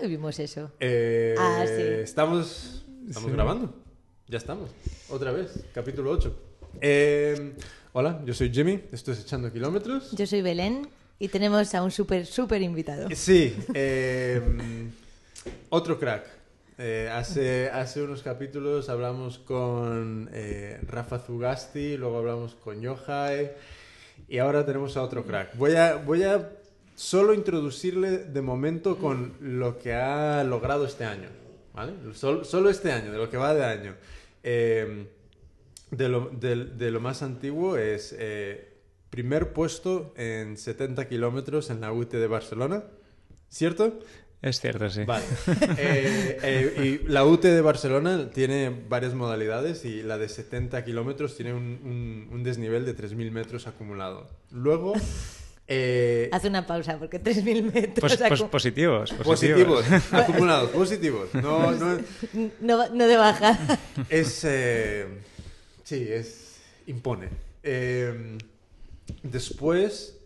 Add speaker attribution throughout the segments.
Speaker 1: ¿Dónde vimos eso?
Speaker 2: Eh,
Speaker 1: Ah, sí.
Speaker 2: Estamos, estamos
Speaker 3: Sí.
Speaker 2: grabando. Ya estamos. Otra vez. Capítulo 8. Eh, hola, yo soy Jimmy. Esto es Echando Kilómetros.
Speaker 1: Yo soy Belén y tenemos a un súper, súper invitado.
Speaker 2: Sí. eh, otro crack. Eh, hace, hace unos capítulos hablamos con eh, Rafa Zugasti, luego hablamos con Yohai y ahora tenemos a otro crack. Voy a, voy a solo introducirle de momento con lo que ha logrado este año. ¿vale? Sol- solo este año, de lo que va de año. Eh, de, lo, de- de lo más antiguo es eh, primer puesto en 70 kilómetros en la UT de Barcelona. ¿Cierto?
Speaker 3: Es cierto, sí.
Speaker 2: Vale. Eh, eh, y la UT de Barcelona tiene varias modalidades y la de 70 kilómetros tiene un, un- un desnivel de 3.000 metros acumulado. Luego, eh,
Speaker 1: Haz una pausa porque 3.000 metros.
Speaker 3: Pos- pos-
Speaker 1: acu-
Speaker 3: positivos,
Speaker 2: positivos,
Speaker 3: positivos.
Speaker 2: acumulados, positivos. No, no,
Speaker 1: no, no de baja.
Speaker 2: es... eh, sí, es... impone. Eh, después,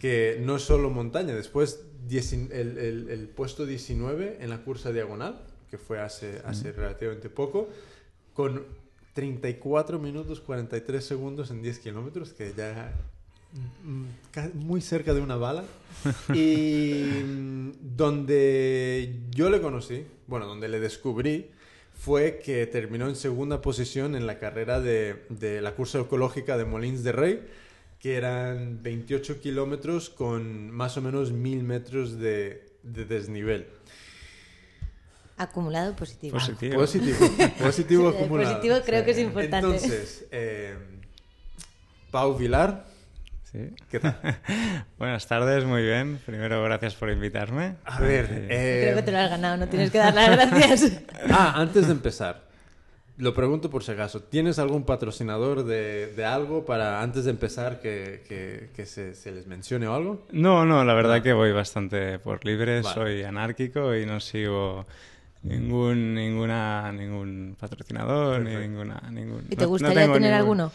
Speaker 2: que no es solo montaña, después el, el- el puesto 19 en la cursa diagonal, que fue hace, hace relativamente poco, con 34 minutos 43 segundos en 10 kilómetros, que ya muy cerca de una bala. Y mm, donde yo le conocí, bueno, donde le descubrí, fue que terminó en segunda posición en la carrera de, de la cursa ecológica de Molins de Rey, que eran 28 kilómetros con más o menos 1000 metros de, de desnivel.
Speaker 1: Acumulado positivo.
Speaker 3: Positivo.
Speaker 2: Positivo, positivo acumulado.
Speaker 1: positivo creo que es importante.
Speaker 2: Entonces, eh, Pau Vilar,
Speaker 3: Sí.
Speaker 2: ¿qué tal?
Speaker 3: Buenas tardes, muy bien. Primero, gracias por invitarme.
Speaker 2: A ver,
Speaker 3: Sí.
Speaker 2: eh,
Speaker 1: Creo que te lo has ganado, no tienes que dar las gracias.
Speaker 2: Ah, antes de empezar, lo pregunto por si acaso. ¿Tienes algún patrocinador de, de algo para antes de empezar que, que- que se, se les mencione o algo?
Speaker 3: No, no, la verdad que voy bastante por libre,
Speaker 2: Vale.
Speaker 3: soy anárquico y no sigo ningún ninguna ningún patrocinador ni ninguna ningún
Speaker 1: ¿Y
Speaker 3: no-
Speaker 1: te
Speaker 3: no
Speaker 1: gustaría tener
Speaker 3: ningún-
Speaker 1: alguno?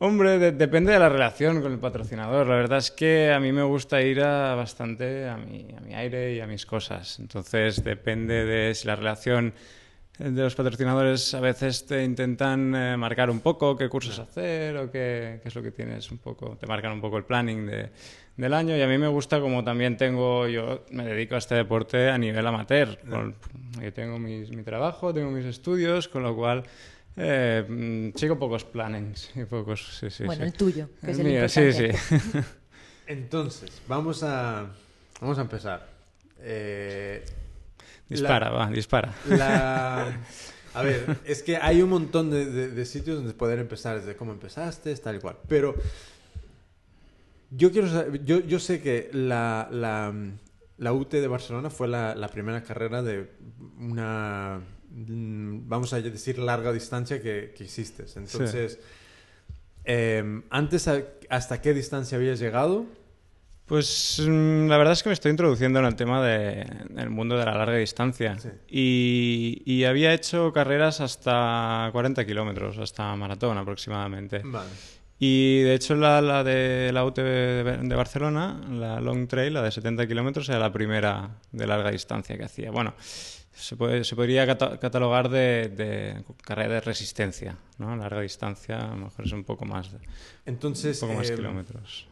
Speaker 3: Hombre, de- depende de la relación con el patrocinador. La verdad es que a mí me gusta ir a bastante a mi, a mi aire y a mis cosas. Entonces depende de si la relación de los patrocinadores a veces te intentan eh, marcar un poco qué cursos hacer o qué, qué es lo que tienes un poco, te marcan un poco el planning de- del año y a mí me gusta como también tengo, yo me dedico a este deporte a nivel amateur, con- yo tengo mis- mi trabajo, tengo mis estudios, con lo cual eh, mm, sigo pocos plannings y pocos, sí, sí,
Speaker 1: bueno,
Speaker 3: sí.
Speaker 1: el tuyo, que es
Speaker 3: El mío, sí, sí.
Speaker 2: Entonces, vamos a, vamos a empezar. Eh,
Speaker 3: dispara, va, dispara.
Speaker 2: la- a ver, es que hay un montón de, de- de sitios donde poder empezar, desde cómo empezaste, tal y cual. Pero yo quiero saber, yo, yo sé que la, la, la UT de Barcelona fue la, la primera carrera de una, vamos a decir, larga distancia que, que hiciste. Entonces, eh, antes, a- ¿hasta qué distancia habías llegado?
Speaker 3: Pues mm, la verdad es que me estoy introduciendo en el tema de- del mundo de la larga distancia.
Speaker 2: Sí.
Speaker 3: Y, y había hecho carreras hasta 40 kilómetros, hasta maratón aproximadamente.
Speaker 2: Vale.
Speaker 3: Y de hecho la, la de la de, de Barcelona, la Long Trail, la de 70 kilómetros, era la primera de larga distancia que hacía. Bueno, se, puede- se podría cata- catalogar de, de carrera de resistencia, ¿no? Larga distancia a lo mejor es un poco más, de-
Speaker 2: Entonces,
Speaker 3: un poco más
Speaker 2: eh,
Speaker 3: kilómetros.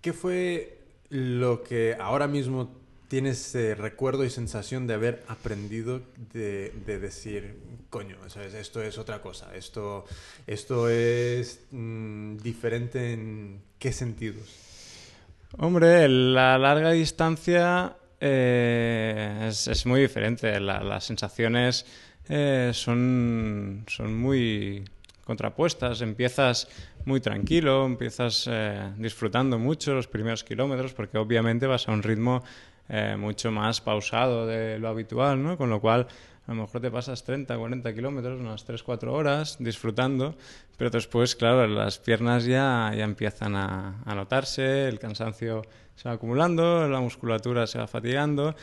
Speaker 2: ¿Qué fue lo que ahora mismo tienes eh, recuerdo y sensación de haber aprendido de, de decir, coño, ¿sabes? esto es otra cosa, esto, esto es mm, diferente en qué sentidos?
Speaker 3: Hombre, la larga distancia eh, es, es muy diferente. La- las sensaciones eh, son, son muy contrapuestas. Empiezas muy tranquilo, empiezas eh, disfrutando mucho los primeros kilómetros porque obviamente vas a un ritmo mucho más pausado de lo habitual, ¿no? Con lo cual a lo mejor te pasas 30, 40 kilómetros, unas 3, 4 horas disfrutando, pero después, claro, las piernas ya, ya empiezan a, a notarse, el cansancio se va acumulando, la musculatura se va fatigando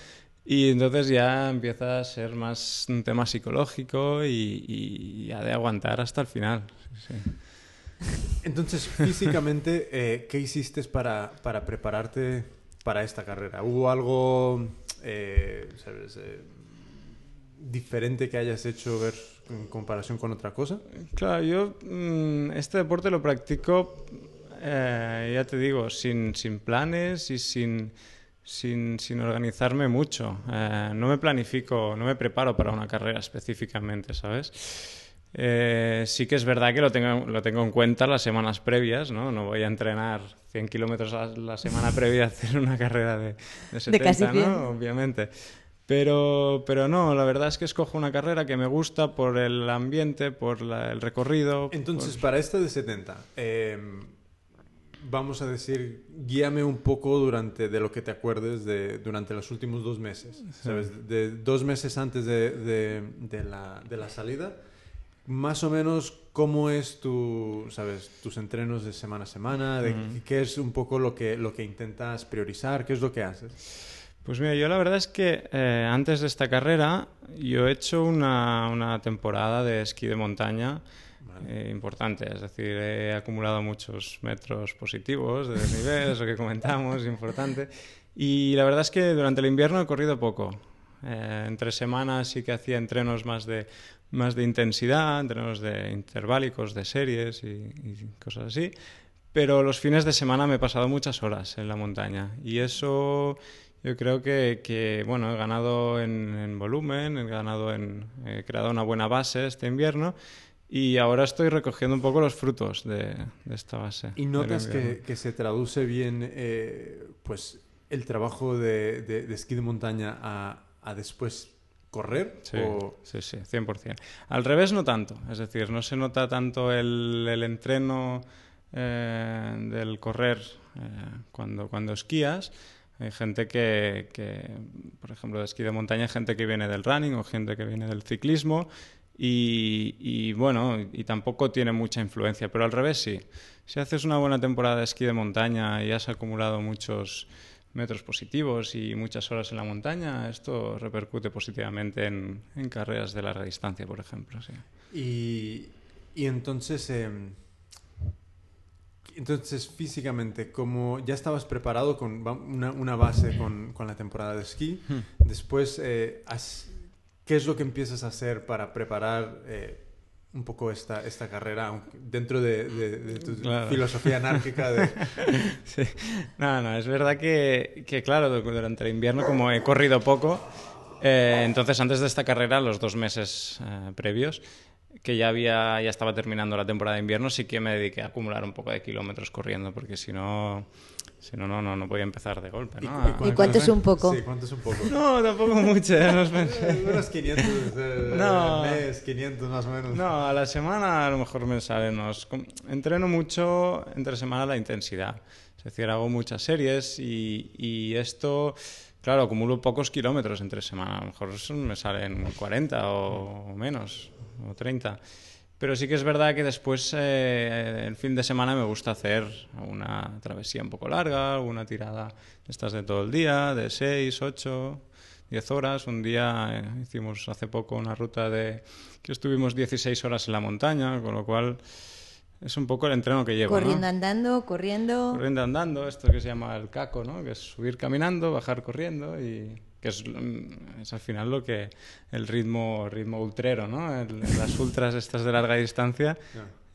Speaker 3: y entonces ya empieza a ser más un tema psicológico y, y ya de aguantar hasta el final. Sí.
Speaker 2: Entonces, físicamente, eh, ¿qué hiciste para, para prepararte para esta carrera? ¿Hubo algo, eh, sabes, eh, diferente que hayas hecho ver en comparación con otra cosa?
Speaker 3: Claro, yo mm, este deporte lo practico, eh, ya te digo, sin, sin planes y sin, sin, sin organizarme mucho. Eh, no me planifico, no me preparo para una carrera específicamente, ¿sabes? Eh, sí que es verdad que lo tengo, lo tengo en cuenta las semanas previas, ¿no? No voy a entrenar 100 kilómetros la, la semana previa a hacer una carrera de, de 70,
Speaker 1: casi 100.
Speaker 3: ¿no? Obviamente. Pero, pero no, la verdad es que escojo una carrera que me gusta por el ambiente, por la- el recorrido.
Speaker 2: Entonces,
Speaker 3: por-
Speaker 2: para esta de 70, eh, vamos a decir, guíame un poco durante de lo que te acuerdes de durante los últimos dos meses, ¿sabes? De dos meses antes de, de- de la, de la salida, más o menos cómo es tu, ¿sabes? Tus entrenos de semana a semana, de qué es un poco lo que, lo que intentas priorizar, qué es lo que haces.
Speaker 3: Pues mira, yo la verdad es que eh, antes de esta carrera yo he hecho una, una temporada de esquí de montaña eh, importante, es decir, he acumulado muchos metros positivos de desnivel, eso que comentamos, importante. Y la verdad es que durante el invierno he corrido poco. Eh, entre semanas sí que hacía entrenos más de, más de intensidad, entrenos de interválicos, de series y, cosas así. Pero los fines de semana me he pasado muchas horas en la montaña y eso yo creo que, que, bueno, he ganado en, en volumen, he ganado en, he creado una buena base este invierno y ahora estoy recogiendo un poco los frutos de, de esta base.
Speaker 2: ¿Y notas que, que se traduce bien eh, pues el trabajo de, de- de esquí de montaña a, a después correr?
Speaker 3: Sí,
Speaker 2: o-
Speaker 3: sí, sí, 100%. Al revés no tanto, es decir, no se nota tanto el, el entreno eh, del correr eh, cuando, cuando esquías. Hay gente que, que, por ejemplo, de esquí de montaña, gente que viene del running o gente que viene del ciclismo y, y, bueno, y tampoco tiene mucha influencia, pero al revés sí. Si haces una buena temporada de esquí de montaña y has acumulado muchos metros positivos y muchas horas en la montaña, esto repercute positivamente en, en carreras de larga distancia, por ejemplo. Sí.
Speaker 2: Y, y entonces, em, entonces físicamente, como ya estabas preparado con una, una base con, con la temporada de esquí, después, eh, has- ¿qué es lo que empiezas a hacer para preparar eh, un poco esta, esta carrera dentro de, de- de tu
Speaker 3: Claro.
Speaker 2: filosofía anárquica de...
Speaker 3: Sí. No, no, es verdad que, que, claro, du- durante el invierno, como he corrido poco, eh, entonces antes de esta carrera, los dos meses eh, previos, que ya había ya estaba terminando la temporada de invierno, sí que me dediqué a acumular un poco de kilómetros corriendo, porque si no, si no, no, no, no podía empezar de golpe.
Speaker 2: ¿Y
Speaker 3: ¿no?
Speaker 2: y cu-
Speaker 1: ¿Y cuánto es un poco?
Speaker 2: Sí, ¿cuánto es un poco?
Speaker 3: No, tampoco mucho. No os pensé.
Speaker 2: Unos 500 eh,
Speaker 3: No.
Speaker 2: al mes, 500 más o menos.
Speaker 3: No, a la semana a lo mejor me salen unos... Entreno mucho entre semana la intensidad. Es decir, hago muchas series y, y esto, claro, acumulo pocos kilómetros entre semana. A lo mejor me salen 40 o, o menos, o 30. Pero sí que es verdad que después, eh, el fin de semana, me gusta hacer una travesía un poco larga, alguna tirada estas de todo el día, de 6, 8, 10 horas. Un día eh, hicimos hace poco una ruta de que estuvimos 16 horas en la montaña, con lo cual es un poco el entreno que llevo. ¿no?
Speaker 1: Corriendo, andando, corriendo.
Speaker 3: Corriendo andando, esto que se llama el caco, ¿no? Que es subir caminando, bajar corriendo y que es, mm, es al final lo que el ritmo ritmo ultrero, ¿no? El- las ultras estas de larga distancia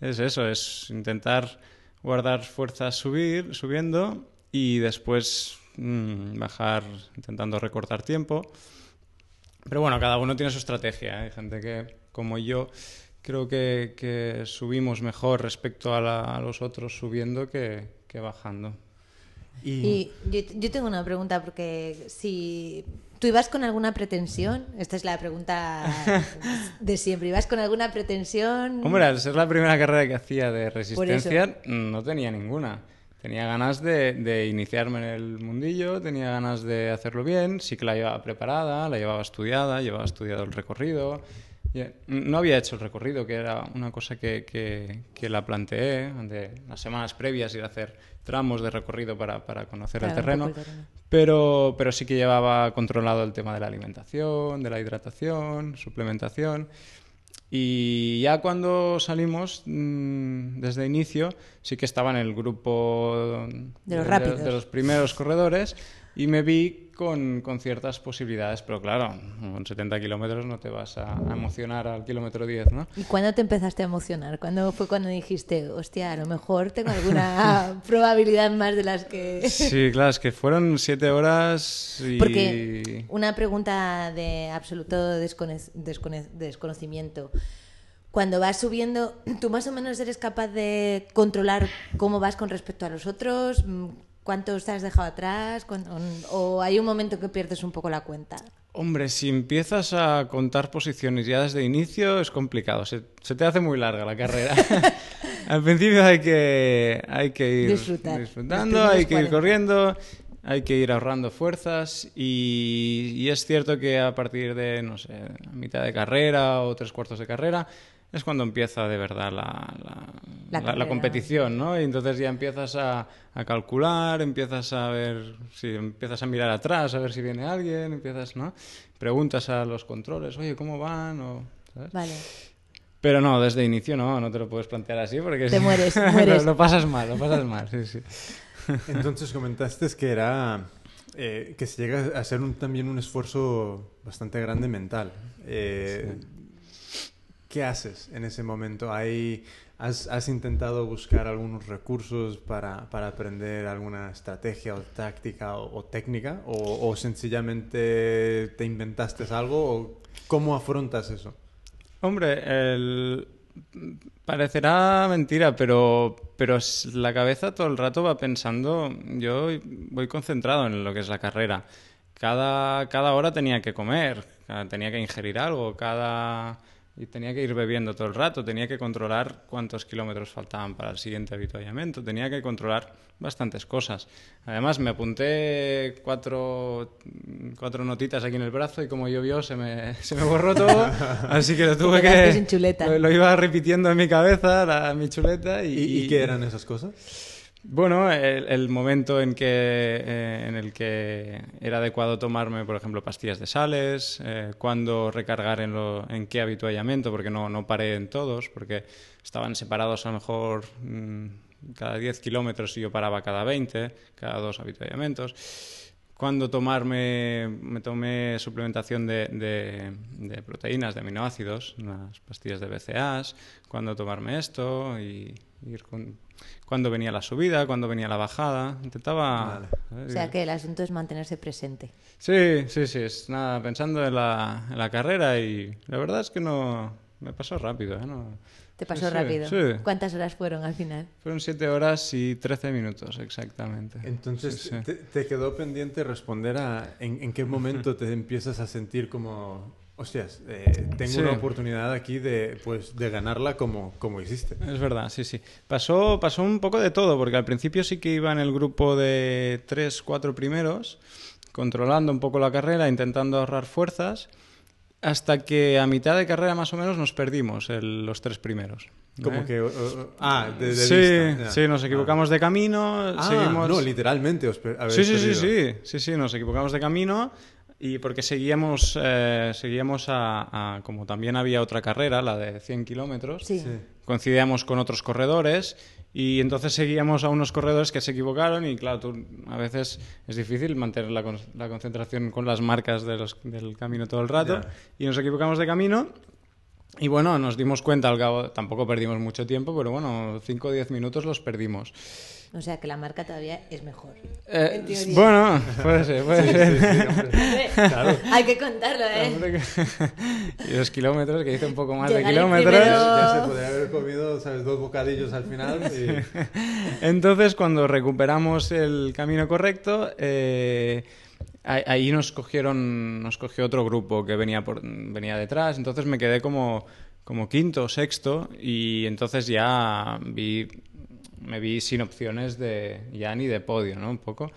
Speaker 3: es eso, es intentar guardar fuerzas subir, subiendo y después mm, bajar intentando recortar tiempo. Pero bueno, cada uno tiene su estrategia. ¿eh? Hay gente que, como yo, creo que, que subimos mejor respecto a, la- a los otros subiendo que, que bajando.
Speaker 2: Y,
Speaker 1: Y yo, yo tengo una pregunta, porque si tú ibas con alguna pretensión, esta es la pregunta de siempre, ¿ibas con alguna pretensión?
Speaker 3: Hombre, al ser la primera carrera que hacía de resistencia, no tenía ninguna. Tenía ganas de, de iniciarme en el mundillo, tenía ganas de hacerlo bien, sí que la llevaba preparada, la llevaba estudiada, llevaba estudiado el recorrido. No había hecho el recorrido, que era una cosa que, que- que la planteé de las semanas previas, ir a hacer tramos de recorrido para, para conocer
Speaker 1: Claro,
Speaker 3: el terreno.
Speaker 1: poco el terreno.
Speaker 3: Pero, pero sí que llevaba controlado el tema de la alimentación, de la hidratación, suplementación. Y ya cuando salimos mm, desde inicio, sí que estaba en el grupo
Speaker 1: De los
Speaker 3: de los primeros corredores, y me vi con, con, ciertas posibilidades, pero claro, con 70 kilómetros no te vas a, a, emocionar al kilómetro 10, ¿no?
Speaker 1: ¿Y cuándo te empezaste a emocionar? ¿Cuándo fue cuando dijiste, hostia, a lo mejor tengo alguna probabilidad más de las que...
Speaker 3: Sí, claro, es que fueron siete horas y...
Speaker 1: Porque una pregunta de absoluto descono descono desconocimiento. Cuando vas subiendo, ¿tú más o menos eres capaz de controlar cómo vas con respecto a los otros? ¿Cuántos te has dejado atrás? ¿O hay un momento que pierdes un poco la cuenta?
Speaker 3: Hombre, si empiezas a contar posiciones ya desde inicio es complicado. Se, se te hace muy larga la carrera. Al principio hay que, hay que ir
Speaker 1: Disfrutar.
Speaker 3: disfrutando, hay que ir corriendo, hay que ir ahorrando fuerzas y, y, es cierto que a partir de, no sé, mitad de carrera o tres cuartos de carrera es cuando empieza de verdad la, la, la, la competición, ¿no? Y entonces ya empiezas a, a, calcular, empiezas a ver, si empiezas a mirar atrás, a ver si viene alguien, empiezas, ¿no? Preguntas a los controles, oye, ¿cómo van? O, ¿sabes?
Speaker 1: Vale.
Speaker 3: Pero no, desde inicio no, no te lo puedes plantear así porque
Speaker 1: te mueres, mueres.
Speaker 3: lo, lo, pasas mal, lo pasas mal, sí, sí.
Speaker 2: Entonces comentaste que era eh, que se llega a ser un, también un esfuerzo bastante grande mental. Eh, sí. ¿Qué haces en ese momento? ¿Hay, has, has, intentado buscar algunos recursos para, para, aprender alguna estrategia o táctica o, o técnica? O, ¿O, sencillamente te inventaste algo? ¿O ¿Cómo afrontas eso?
Speaker 3: Hombre, el... parecerá mentira, pero, pero la cabeza todo el rato va pensando, yo voy concentrado en lo que es la carrera. Cada, cada hora tenía que comer, tenía que ingerir algo, cada y tenía que ir bebiendo todo el rato, tenía que controlar cuántos kilómetros faltaban para el siguiente avituallamiento, tenía que controlar bastantes cosas. Además, me apunté cuatro, cuatro notitas aquí en el brazo y como llovió se me, se me borró todo, así que lo tuve que... Lo, lo, iba repitiendo en mi cabeza, la, mi chuleta. ¿Y,
Speaker 2: ¿Y, y qué eran esas cosas?
Speaker 3: Bueno, el, momento en, que, eh, en el que era adecuado tomarme, por ejemplo, pastillas de sales, eh, cuándo recargar en, lo, en qué habituallamiento, porque no, no paré en todos, porque estaban separados a lo mejor mmm, cada 10 kilómetros y yo paraba cada 20, cada dos habituallamientos. Cuándo tomarme, me tomé suplementación de, proteínas, de aminoácidos, unas pastillas de BCAAs, cuándo tomarme esto y ir con cuando venía la subida, cuando venía la bajada. Intentaba.
Speaker 1: Vale. O sea que el asunto es mantenerse presente.
Speaker 3: Sí, sí, sí. Es nada, pensando en la, en la carrera y la verdad es que no. Me pasó rápido, ¿eh? No,
Speaker 1: ¿Te pasó
Speaker 3: sí,
Speaker 1: rápido?
Speaker 3: Sí.
Speaker 1: ¿Cuántas horas fueron al final?
Speaker 3: Fueron 7 horas y 13 minutos, exactamente.
Speaker 2: Entonces, sí, te, te, quedó pendiente responder a en, en qué momento te empiezas a sentir como Hostias, eh, tengo sí. una oportunidad aquí de, pues, de ganarla como, como hiciste.
Speaker 3: Es verdad, sí, sí. Pasó, pasó un poco de todo, porque al principio sí que iba en el grupo de tres, cuatro primeros, controlando un poco la carrera, intentando ahorrar fuerzas, hasta que a mitad de carrera más o menos nos perdimos el, los tres primeros.
Speaker 2: Como
Speaker 3: ¿Eh?
Speaker 2: que. Uh, uh, ah, de, de
Speaker 3: sí,
Speaker 2: vista.
Speaker 3: sí, nos equivocamos ah. de camino.
Speaker 2: Ah,
Speaker 3: seguimos...
Speaker 2: no, literalmente os per
Speaker 3: sí, sí, sí, sí, sí, sí, nos equivocamos de camino y porque seguíamos, eh, seguíamos a, a, como también había otra carrera, la de 100 kilómetros,
Speaker 1: sí. sí.
Speaker 3: coincidíamos con otros corredores y entonces seguíamos a unos corredores que se equivocaron y claro, tú, a veces es difícil mantener la, la concentración con las marcas de los, del camino todo el rato yeah. y nos equivocamos de camino y bueno, nos dimos cuenta al cabo, tampoco perdimos mucho tiempo, pero bueno, 5 o 10 minutos los perdimos.
Speaker 1: O sea que la marca todavía es mejor.
Speaker 3: Eh, bueno, puede ser, puede
Speaker 2: sí,
Speaker 3: ser.
Speaker 2: Sí, sí, hombre. Claro.
Speaker 1: Hay que contarlo, ¿eh?
Speaker 3: y los kilómetros, que hice un poco más Llegar de kilómetros.
Speaker 2: Primero... Ya se podría haber comido, ¿sabes? Dos bocadillos al final. Y...
Speaker 3: Entonces, cuando recuperamos el camino correcto, eh, ahí nos cogieron, nos cogió otro grupo que venía, por, venía detrás, entonces me quedé como, como quinto o sexto y entonces ya vi me vi sin opciones de ya ni de podio, ¿no? Un poco.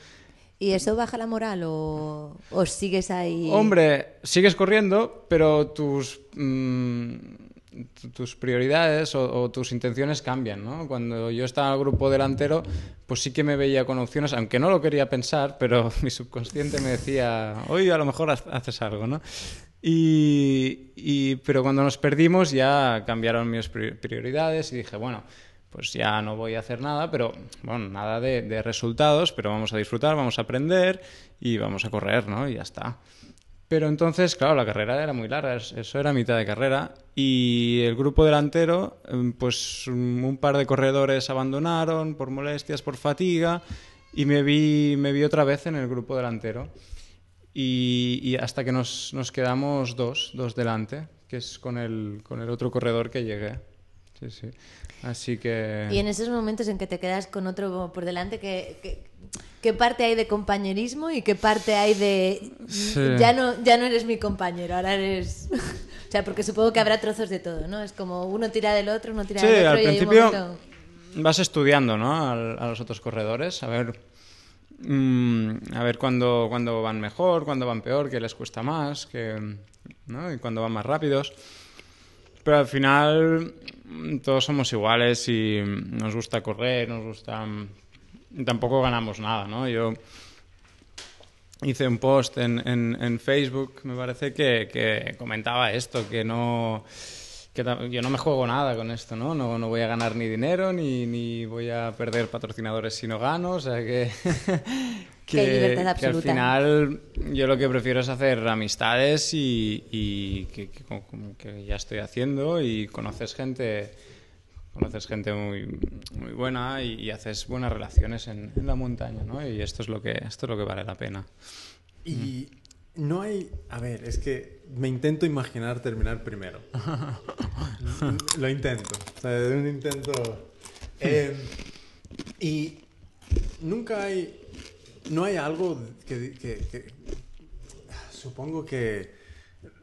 Speaker 1: ¿Y eso baja la moral o, o sigues ahí?
Speaker 3: Hombre, sigues corriendo, pero tus, mmm, tus prioridades o, o, tus intenciones cambian, ¿no? Cuando yo estaba en el grupo delantero, pues sí que me veía con opciones, aunque no lo quería pensar, pero mi subconsciente me decía, oye, a lo mejor haces algo, ¿no? Y, y, pero cuando nos perdimos ya cambiaron mis prioridades y dije, bueno, pues ya no voy a hacer nada, pero bueno, nada de, de resultados, pero vamos a disfrutar, vamos a aprender y vamos a correr, ¿no? Y ya está. Pero entonces, claro, la carrera era muy larga, es- eso era mitad de carrera. Y el grupo delantero, em, pues un par de corredores abandonaron por molestias, por fatiga, y me vi, me vi otra vez en el grupo delantero. Y, y hasta que nos, nos quedamos dos, dos delante, que es con el, con el otro corredor que llegué. Sí, sí. Así que...
Speaker 1: Y en esos momentos en que te quedas con otro por delante, ¿qué, qué, qué parte hay de compañerismo y qué parte hay de
Speaker 3: Sí.
Speaker 1: ya no ya no eres mi compañero, ahora eres o sea, porque supongo que habrá trozos de todo, ¿no? Es como uno tira del otro, uno tira
Speaker 3: Sí,
Speaker 1: del otro
Speaker 3: al
Speaker 1: y hay un
Speaker 3: principio
Speaker 1: momento-
Speaker 3: vas estudiando, ¿no? Al- a los otros corredores, a ver, mm, a ver cuándo, cuándo van mejor, cuándo van peor, qué les cuesta más, que, ¿no? Y cuándo van más rápidos. Pero al final todos somos iguales y mm, nos gusta correr, nos gusta... mm, tampoco ganamos nada, ¿no? Yo hice un post en, en- Facebook, me parece que, que comentaba esto, que no que yo no me juego nada con esto, ¿no? No, no voy a ganar ni dinero, ni, ni voy a perder patrocinadores si no gano, o sea que...
Speaker 1: Que hay libertad
Speaker 3: que al
Speaker 1: absoluta.
Speaker 3: final yo lo que prefiero es hacer amistades y, y que, que- como- como que ya estoy haciendo y conoces gente conoces gente muy, muy buena y, y haces buenas relaciones en, en la montaña, ¿no? Y esto es lo que esto es lo que vale la pena.
Speaker 2: Y no hay. A ver, es que me intento imaginar terminar primero. Lo intento. O sea, un intento. Eh, y nunca hay. No hay algo que. supongo que.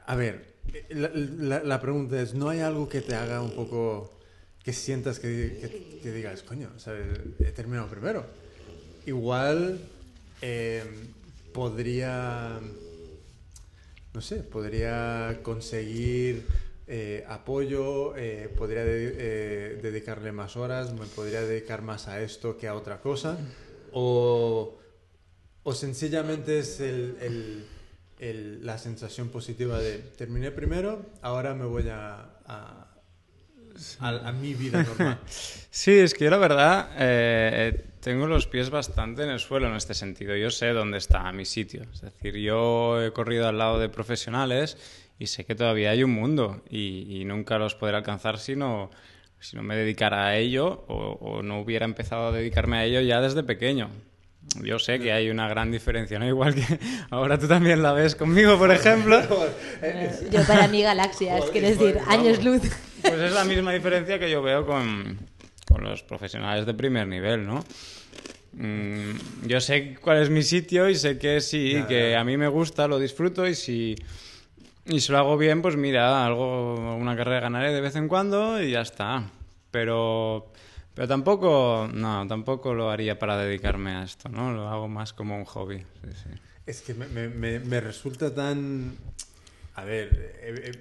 Speaker 2: A ver, la, pregunta es: ¿no hay algo que te haga un poco. que sientas que, que- que digas, coño, ¿sabes? he terminado primero? Igual. eh, podría no sé, podría conseguir eh, apoyo, eh, podría eh, dedicarle más horas, me podría dedicar más a esto que a otra cosa, o, o sencillamente es el- el- el- la sensación positiva de terminé primero, ahora me voy a, a, a- a mi vida normal.
Speaker 3: Sí, es que yo la verdad eh, tengo los pies bastante en el suelo en este sentido. Yo sé dónde está mi sitio. Es decir, yo he corrido al lado de profesionales y sé que todavía hay un mundo y, y nunca los podré alcanzar si no, si no me dedicara a ello o, o no hubiera empezado a dedicarme a ello ya desde pequeño. Yo sé que hay una gran diferencia, ¿no? Igual que ahora tú también la ves conmigo, por ejemplo.
Speaker 1: Yo para mí galaxias,
Speaker 2: Joder,
Speaker 1: quiero decir, años luz.
Speaker 3: Pues es la misma diferencia que yo veo con, con los profesionales de primer nivel, ¿no? Mm, yo sé cuál es mi sitio y sé que sí,
Speaker 2: Ya,
Speaker 3: que
Speaker 2: ya.
Speaker 3: a mí me gusta, lo disfruto y si, y si lo hago bien, pues mira, algo, una carrera ganaré de vez en cuando y ya está. Pero, pero tampoco, no, tampoco lo haría para dedicarme a esto, ¿no? Lo hago más como un hobby. sí, sí.
Speaker 2: Es que me, me- me- resulta tan... A ver, eh, eh,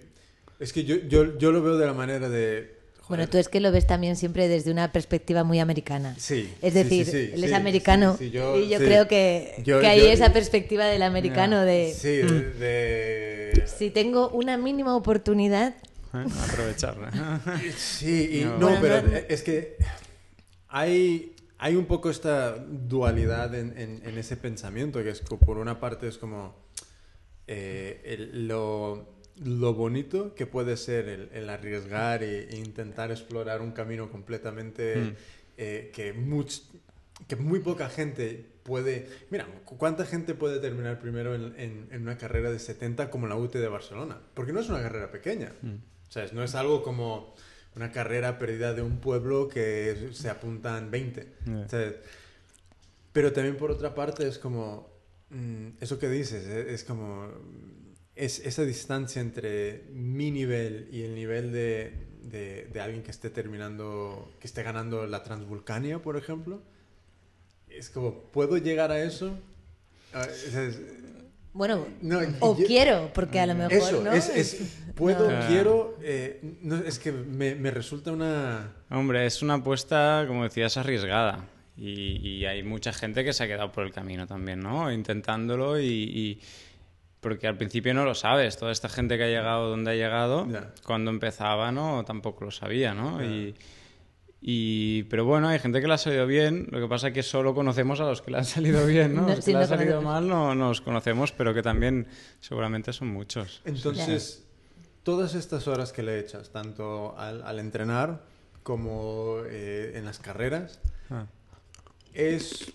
Speaker 2: es que yo, yo, yo lo veo de la manera de...
Speaker 1: Bueno,
Speaker 2: joder,
Speaker 1: tú es que lo ves también siempre desde una perspectiva muy americana.
Speaker 2: Sí,
Speaker 1: Es decir,
Speaker 2: sí, sí,
Speaker 1: él es
Speaker 2: sí,
Speaker 1: americano
Speaker 2: sí, sí, yo-
Speaker 1: y yo
Speaker 2: sí.
Speaker 1: creo que,
Speaker 2: Yo-
Speaker 1: que hay
Speaker 2: yo-
Speaker 1: esa perspectiva del americano de
Speaker 2: Sí, de... de-
Speaker 1: si tengo una mínima oportunidad,
Speaker 3: ¿Eh? Aprovecharla.
Speaker 2: Sí, y
Speaker 3: No.
Speaker 2: no,
Speaker 1: Bueno,
Speaker 2: pero
Speaker 1: no-
Speaker 2: es que hay, hay un poco esta dualidad en, en- en ese pensamiento, que es que por una parte es como eh, el- lo, lo bonito que puede ser el, el arriesgar e, e intentar explorar un camino completamente
Speaker 3: Mm.
Speaker 2: eh, que, much- que muy poca gente puede... Mira, ¿cu- ¿cuánta gente puede terminar primero en, en- en una carrera de 70 como la UT de Barcelona? Porque no es una carrera pequeña. O sea, no es algo como una carrera perdida de un pueblo que se apuntan 20.
Speaker 3: Ya.
Speaker 2: O sea, pero también por otra parte es como, mm, eso que dices, eh, es, como, es esa distancia entre mi nivel y el nivel de, de, de alguien que esté terminando, que esté ganando la Transvulcania, por ejemplo. Es como, ¿puedo llegar a eso? Ah, sea, es-
Speaker 1: bueno,
Speaker 2: no,
Speaker 1: o
Speaker 2: yo-
Speaker 1: quiero, porque a lo mejor
Speaker 2: eso,
Speaker 1: no.
Speaker 2: es, es- puedo,
Speaker 3: No.
Speaker 2: quiero, eh, no, es que me, me resulta una...
Speaker 3: Hombre, es una apuesta, como decías, arriesgada. Y, y hay mucha gente que se ha quedado por el camino también, ¿no? Intentándolo y, y- Porque al principio no lo sabes. Toda esta gente que ha llegado donde ha llegado,
Speaker 2: Ya.
Speaker 3: cuando empezaba, ¿no? Tampoco lo sabía, ¿no?
Speaker 2: Ya.
Speaker 3: Y, Y, pero bueno, hay gente que le ha salido bien, lo que pasa es que solo conocemos a los que le han salido bien, ¿no?
Speaker 1: No,
Speaker 3: Los que le
Speaker 1: no
Speaker 3: han salido
Speaker 1: conocemos.
Speaker 3: mal no nos conocemos, pero que también seguramente son muchos.
Speaker 2: Entonces, todas estas horas que le echas, tanto al, al entrenar como eh, en las carreras,
Speaker 3: Ah.
Speaker 2: es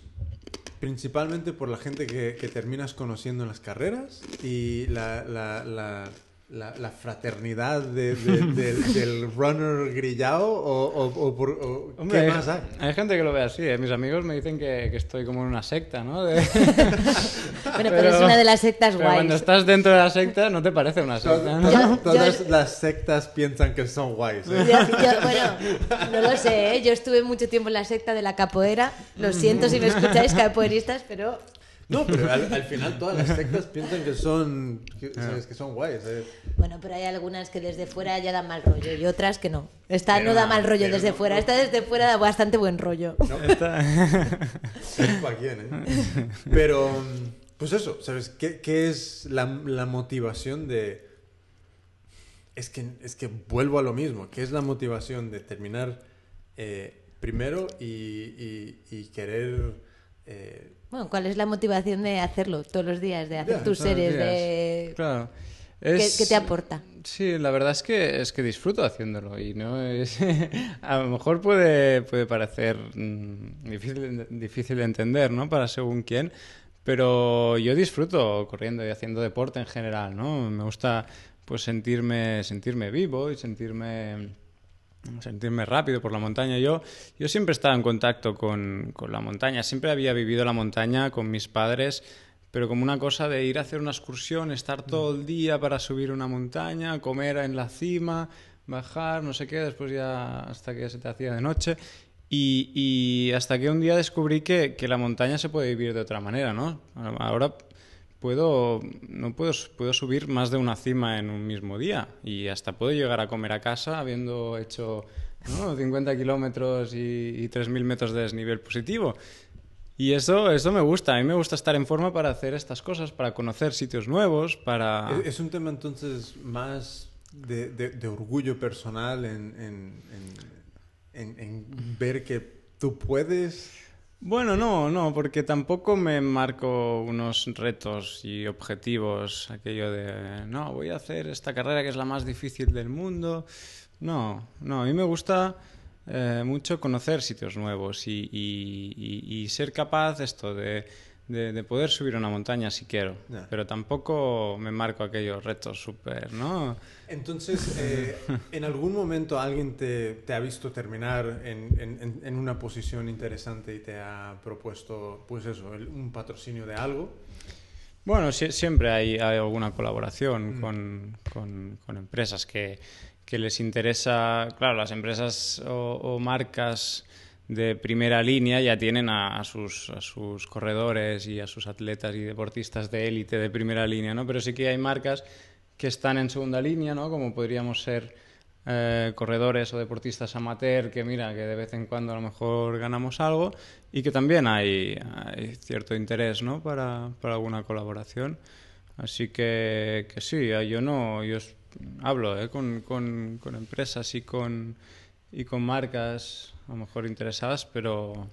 Speaker 2: principalmente por la gente que, que terminas conociendo en las carreras y la, la, la, la- la fraternidad de- de- del, del runner grillado o, o- o por- o-
Speaker 3: Hombre,
Speaker 2: ¿qué más hay?
Speaker 3: hay gente que lo ve así, ¿eh? mis amigos me dicen que, que estoy como en una secta, ¿no? De-
Speaker 1: Bueno, pero, es una de las sectas
Speaker 3: pero cuando
Speaker 1: guays.
Speaker 3: estás dentro de la secta no te parece una secta, ¿no?
Speaker 1: Yo-
Speaker 2: todas
Speaker 1: yo-
Speaker 2: las sectas piensan que son guays. ¿eh?
Speaker 1: Yo- yo- bueno, no lo sé, ¿eh? yo estuve mucho tiempo en la secta de la capoeira. Lo siento si me escucháis, capoeiristas, pero
Speaker 2: No, pero al, al final todas las sectas piensan que son, que, ¿sabes? que son guays. ¿eh?
Speaker 1: bueno, pero hay algunas que desde fuera ya dan mal rollo y otras que no. Esta
Speaker 2: Pero
Speaker 1: no da
Speaker 2: no,
Speaker 1: mal rollo desde
Speaker 2: no,
Speaker 1: fuera,
Speaker 2: no.
Speaker 1: esta desde fuera da bastante buen rollo.
Speaker 3: Está-
Speaker 2: ¿Para quién, eh? Pero, pues eso, ¿sabes? ¿Qué, qué es la, la motivación de... Es que, es que vuelvo a lo mismo. ¿Qué es la motivación de terminar eh, primero y, y- y querer... eh,
Speaker 1: Bueno, ¿cuál es la motivación de hacerlo todos los días, de hacer
Speaker 2: Ya,
Speaker 1: tus series, de...
Speaker 3: Claro.
Speaker 1: ¿Qué,
Speaker 3: Es-
Speaker 1: qué te aporta?
Speaker 3: Sí, la verdad es que es que disfruto haciéndolo y no es a lo mejor puede puede parecer mm, difícil difícil de entender, ¿no? Para según quién, pero yo disfruto corriendo y haciendo deporte en general, ¿no? Me gusta pues sentirme sentirme vivo y sentirme sentirme rápido por la montaña. Yo, yo siempre estaba en contacto con, con la montaña, siempre había vivido la montaña con mis padres, pero como una cosa de ir a hacer una excursión, estar todo el día para subir una montaña, comer en la cima, bajar, no sé qué, después ya hasta que se te hacía de noche. Y, hasta que un día descubrí que, que la montaña se puede vivir de otra manera, ¿no? Ahora puedo no puedo puedo subir más de una cima en un mismo día. Y hasta puedo llegar a comer a casa habiendo hecho ¿no? 50 kilómetros y, y 3.000 metros de desnivel positivo. Y eso eso me gusta. A mí me gusta estar en forma para hacer estas cosas para conocer sitios nuevos para
Speaker 2: Es, es un tema entonces más de, de- de orgullo personal en- en- en- en ver que tú puedes...
Speaker 3: Bueno, no, no, porque tampoco me marco unos retos y objetivos, aquello de, no, voy a hacer esta carrera que es la más difícil del mundo. No, no, a mí me gusta eh, mucho conocer sitios nuevos y, y- y- y ser capaz esto de, de- de poder subir una montaña si quiero, pero tampoco me marco aquellos retos súper, ¿no?
Speaker 2: Entonces, eh, ¿en algún momento alguien te, te ha visto terminar en, en- una posición interesante y te ha propuesto, pues eso, el- un patrocinio de algo?
Speaker 3: Bueno, sie- siempre hay, hay alguna colaboración con, con- con empresas que, que les interesa, claro, las empresas o, o marcas de primera línea ya tienen a, sus, a sus corredores y a sus atletas y deportistas de élite de primera línea, ¿no? Pero sí que hay marcas que están en segunda línea, ¿no? Como podríamos ser eh, corredores o deportistas amateur que mira que de vez en cuando a lo mejor ganamos algo y que también hay, cierto interés ¿no? para, para alguna colaboración así que, que sí yo no yo hablo ¿eh? con, con, con empresas y con y con marcas a lo mejor interesadas pero,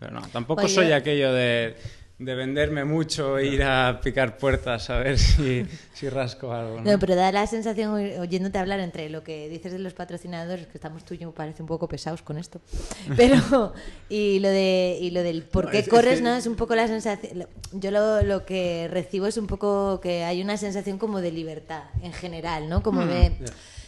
Speaker 3: pero no tampoco soy aquello de de venderme mucho e ir a picar puertas a ver si, si rasco algo. ¿no?
Speaker 1: No, pero da la sensación, oy- oyéndote hablar entre lo que dices de los patrocinadores, que estamos tú y yo, parece un poco pesados con esto, pero, y lo, de, y lo del por qué
Speaker 2: es- es
Speaker 1: corres,
Speaker 2: que-
Speaker 1: ¿no? Es un poco la sensación, yo lo, lo que recibo es un poco que hay una sensación como de libertad en general, ¿no? Como de,
Speaker 2: Ya.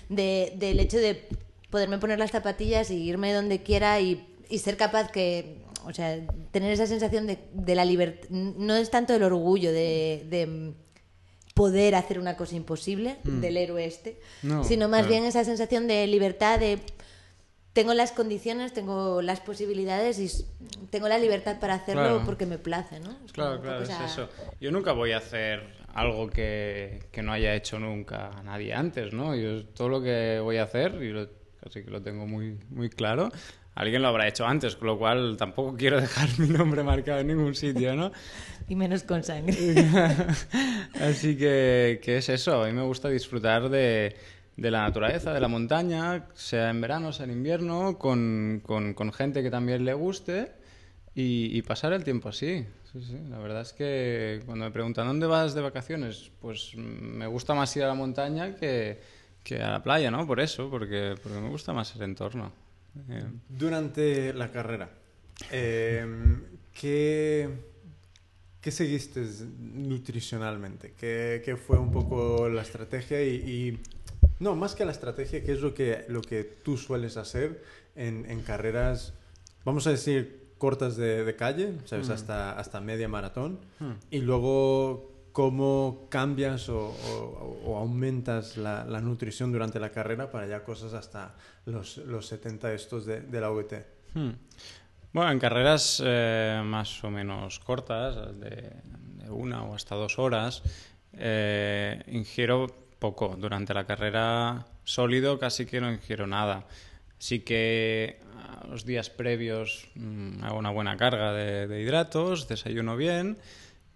Speaker 1: de- del hecho de poderme poner las zapatillas y irme donde quiera y, y ser capaz que, o sea, tener esa sensación de, de la libertad, no es tanto el orgullo de, de poder hacer una cosa imposible del héroe este,
Speaker 3: No,
Speaker 1: sino más
Speaker 3: claro.
Speaker 1: bien esa sensación de libertad de tengo las condiciones, tengo las posibilidades y tengo la libertad para hacerlo
Speaker 3: Claro.
Speaker 1: porque me place, ¿no? Es
Speaker 3: Claro, claro, es eso. Yo nunca voy a hacer algo que, que no haya hecho nunca nadie antes, ¿no? Yo todo lo que voy a hacer, y lo- casi que lo tengo muy, muy claro, alguien lo habrá hecho antes, con lo cual tampoco quiero dejar mi nombre marcado en ningún sitio, ¿no?
Speaker 1: Y menos con sangre.
Speaker 3: Así que, que es eso, a mí me gusta disfrutar de, de la naturaleza, de la montaña, sea en verano, sea en invierno, con, con, con gente que también le guste y, y pasar el tiempo así. Sí, sí. La verdad es que cuando me preguntan dónde vas de vacaciones, pues me gusta más ir a la montaña que, que a la playa, ¿no? Por eso, porque, porque me gusta más el entorno. Eh,
Speaker 2: Durante la carrera, eh, ¿qué, qué seguiste nutricionalmente? ¿Qué, qué fue un poco la estrategia? Y, y- no, más que la estrategia, ¿qué es lo que, lo que tú sueles hacer en, en carreras, vamos a decir, cortas de, de calle, ¿sabes? Hasta, hasta media maratón. Y luego, ¿cómo cambias o, aumentas la, nutrición durante la carrera para ya cosas hasta los, los 70 estos de, la VT?
Speaker 3: Hmm. Bueno, en carreras eh, más o menos cortas, de, una o hasta dos horas, eh, ingiero poco. Durante la carrera sólido casi que no ingiero nada. Sí que a los días previos mm, hago una buena carga de hidratos, desayuno bien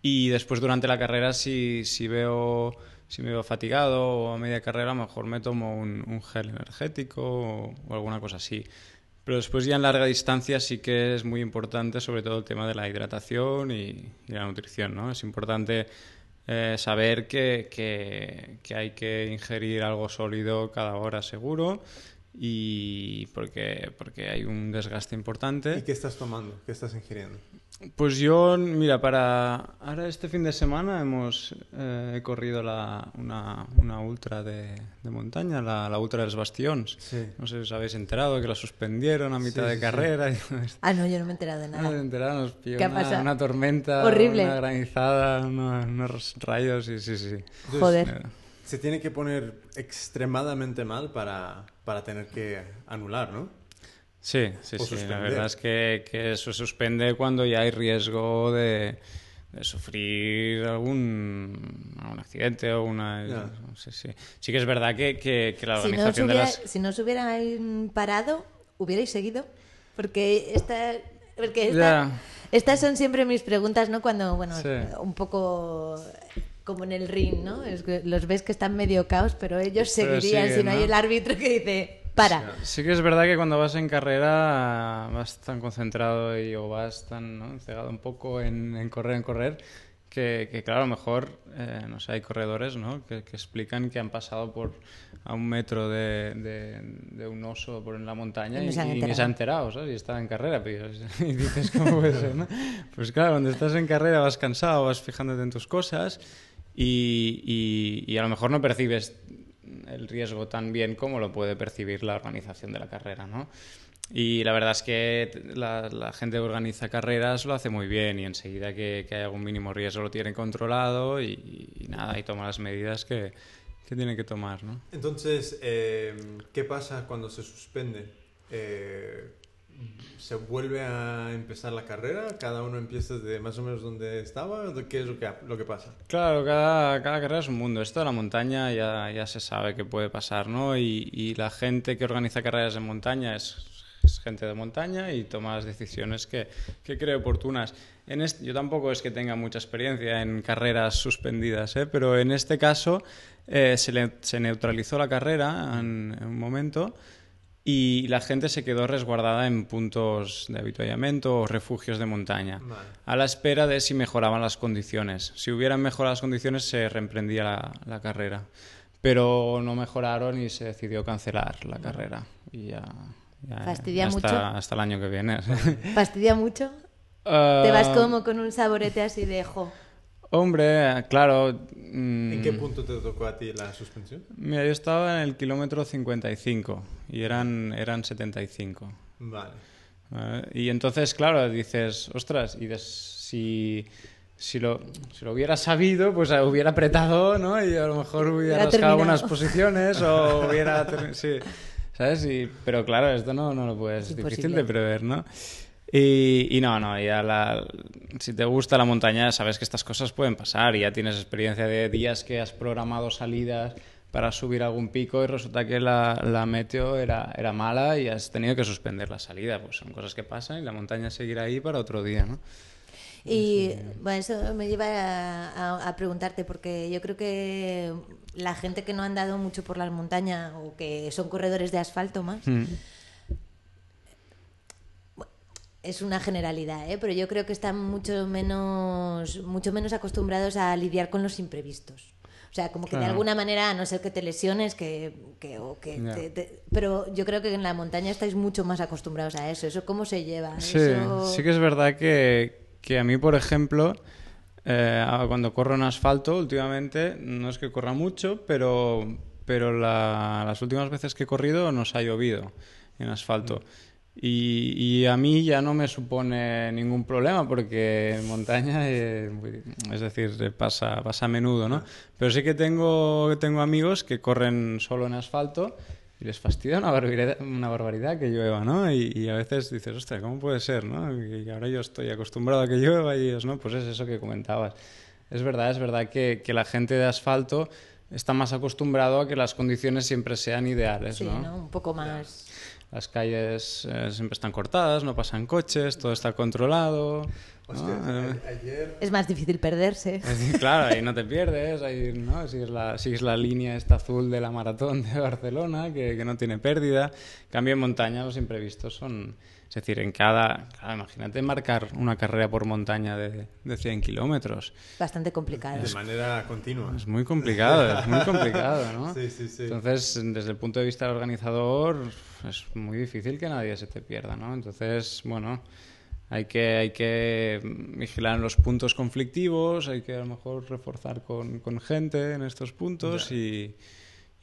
Speaker 3: y después durante la carrera si, si veo si me veo fatigado o a media carrera mejor me tomo un, un gel energético o, o alguna cosa así. Pero después ya en larga distancia sí que es muy importante sobre todo el tema de la hidratación y, y la nutrición, ¿no? Es importante eh, saber que, que- que hay que ingerir algo sólido cada hora seguro y porque, porque hay un desgaste
Speaker 2: ¿Y
Speaker 3: importante.
Speaker 2: qué estás tomando? ¿Qué estás ingiriendo?
Speaker 3: Pues yo, mira, para ahora este fin de semana hemos eh, he corrido la, una, una ultra de, de montaña, la, la ultra de los Bastions.
Speaker 2: Sí.
Speaker 3: No sé si os habéis enterado que la suspendieron a mitad
Speaker 2: Sí,
Speaker 3: de
Speaker 2: sí,
Speaker 3: carrera. y
Speaker 1: Ah, no, yo no me he enterado de
Speaker 3: No
Speaker 1: nada.
Speaker 3: enteraron, nos pilló
Speaker 1: ¿Qué
Speaker 3: una, una tormenta,
Speaker 1: Horrible.
Speaker 3: una granizada, unos, unos rayos y sí, sí.
Speaker 2: Entonces,
Speaker 1: Joder.
Speaker 3: Eh,
Speaker 2: Se tiene que poner extremadamente mal para, para tener que anular, ¿no?
Speaker 3: Sí, sí, sí. La verdad es que, que eso se suspende cuando ya hay riesgo de, de sufrir algún, algún accidente o una...
Speaker 2: Ya.
Speaker 3: Sí, sí. Sí que es verdad que, que, que la
Speaker 1: Si no, os
Speaker 3: organización de las...
Speaker 1: si no os hubieran parado, hubierais seguido. Porque esta, porque esta- estas son siempre mis preguntas, ¿no? Cuando, bueno,
Speaker 3: Sí.
Speaker 1: un poco como en el ring, ¿no? Es que los ves que están medio caos, pero ellos
Speaker 3: Pero
Speaker 1: seguirían
Speaker 3: siguen,
Speaker 1: si no, hay el árbitro que dice, para.
Speaker 3: Sí que es verdad que cuando vas en carrera vas tan concentrado y o vas tan ¿no? cegado un poco en, en correr, en correr, que, que, claro, a lo mejor, eh, no sé, hay corredores ¿no? que, que explican que han pasado por a un metro de, de, de un oso por en la montaña
Speaker 1: Y
Speaker 3: y,
Speaker 1: no se han
Speaker 3: y ni
Speaker 1: enterado.
Speaker 3: se han enterado, ¿sabes? Y estaba en carrera, pero, y dices, ¿cómo puede ser, no? Pues claro, cuando estás en carrera vas cansado, vas fijándote en tus cosas y, y- y a lo mejor no percibes el riesgo tan bien como lo puede percibir la organización de la carrera, ¿no? Y la verdad es que la, gente que organiza carreras lo hace muy bien y enseguida que, que hay algún mínimo riesgo lo tiene controlado y, y nada, y toma las medidas que, que tiene que tomar, ¿no?
Speaker 2: Entonces, eh, ¿qué pasa cuando se suspende? Eh, ¿Se vuelve a empezar la carrera? ¿Cada uno empieza de más o menos donde estaba? ¿Qué es lo que, lo que pasa?
Speaker 3: Claro, cada, cada carrera es un mundo. Esto de la montaña ya, ya se sabe que puede pasar, ¿no? Y, la gente que organiza carreras en montaña es, gente de montaña y toma las decisiones que, que cree oportunas. Yo tampoco es que tenga mucha experiencia en carreras suspendidas, ¿eh? pero en este caso eh, se, neutralizó la carrera en un momento y la gente se quedó resguardada en puntos de habituallamiento o refugios de montaña
Speaker 2: Vale.
Speaker 3: a la espera de si mejoraban las condiciones. Si hubieran mejorado las condiciones, se reemprendía la, la carrera. Pero no mejoraron y se decidió cancelar la carrera. Y ya, ya-
Speaker 1: ¿Fastidia
Speaker 3: hasta,
Speaker 1: mucho?
Speaker 3: hasta el año que viene.
Speaker 1: ¿Fastidia mucho? Te
Speaker 3: Ah,
Speaker 1: vas como con un saborete así de jo.
Speaker 3: Hombre, claro. mm,
Speaker 2: ¿En qué punto te tocó a ti la suspensión?
Speaker 3: Mira, yo estaba en el kilómetro 55 y eran, eran 75.
Speaker 2: Vale.
Speaker 3: ¿vale? Y entonces, claro, dices, ostras, y des- si, si, lo, si lo hubiera sabido, pues eh, hubiera apretado, ¿no? Y a lo mejor hubiera
Speaker 1: Hubiera
Speaker 3: rascado
Speaker 1: terminado.
Speaker 3: algunas posiciones o hubiera... Sí, ¿sabes? Y, pero claro, esto no, no lo puedes... Es difícil de prever, ¿no? Y, y no, no, ya la, si te gusta la montaña, sabes que estas cosas pueden pasar y ya tienes experiencia de días que has programado salidas para subir algún pico y resulta que la, la meteo era, era mala y has tenido que suspender la salida. Pues son cosas que pasan y la montaña seguirá ahí para otro día, ¿no?
Speaker 1: Y bueno, eso me lleva a, a- a preguntarte, porque yo creo que la gente que no ha andado mucho por las montañas o que son corredores de asfalto más,
Speaker 3: Mm.
Speaker 1: Es una generalidad, ¿eh? pero yo creo que están mucho menos, mucho menos acostumbrados a lidiar con los imprevistos. O sea, como que de alguna manera, a no ser que te lesiones, que, que, o que te- te- pero yo creo que en la montaña estáis mucho más acostumbrados a eso. ¿Eso cómo se lleva?
Speaker 3: Sí,
Speaker 1: Eso-
Speaker 3: sí que es verdad que, que a mí, por ejemplo, eh, cuando corro en asfalto últimamente, no es que corra mucho, pero, pero la- las últimas veces que he corrido nos ha llovido en asfalto. Y, y a mí ya no me supone ningún problema porque en montaña, eh, es decir, pasa, pasa a menudo, ¿no? Pero sí que tengo, tengo amigos que corren solo en asfalto y les fastidia una barbaridad, una barbaridad que llueva, ¿no? Y, y a veces dices, ostras, ¿cómo puede ser, no? Y ahora yo estoy acostumbrado a que llueva y ellos, ¿no? Pues es eso que comentabas. Es verdad, es verdad que, que la gente de asfalto está más acostumbrado a que las condiciones siempre sean ideales,
Speaker 1: Sí,
Speaker 3: ¿no?
Speaker 1: ¿no? Un poco más...
Speaker 3: Las calles eh, siempre están cortadas, no pasan coches, todo está controlado. Eh,
Speaker 2: ayer...
Speaker 1: Es más difícil perderse.
Speaker 3: decir, claro, ahí no te pierdes, ahí, ¿no? sigues, la, sigues la línea esta azul de la maratón de Barcelona, que, que no tiene pérdida. En Cambio en montaña los imprevistos son... Es decir, en cada... claro, imagínate marcar una carrera por montaña de, de 100 kilómetros.
Speaker 1: Bastante complicado.
Speaker 2: De manera continua.
Speaker 3: Es muy complicado, es muy complicado, ¿no?
Speaker 2: Sí, sí, sí.
Speaker 3: Entonces, desde el punto de vista del organizador, es muy difícil que nadie se te pierda, ¿no? Entonces, bueno, hay que, hay que vigilar los puntos conflictivos, hay que a lo mejor reforzar con, con gente en estos puntos
Speaker 2: Ya.
Speaker 3: y,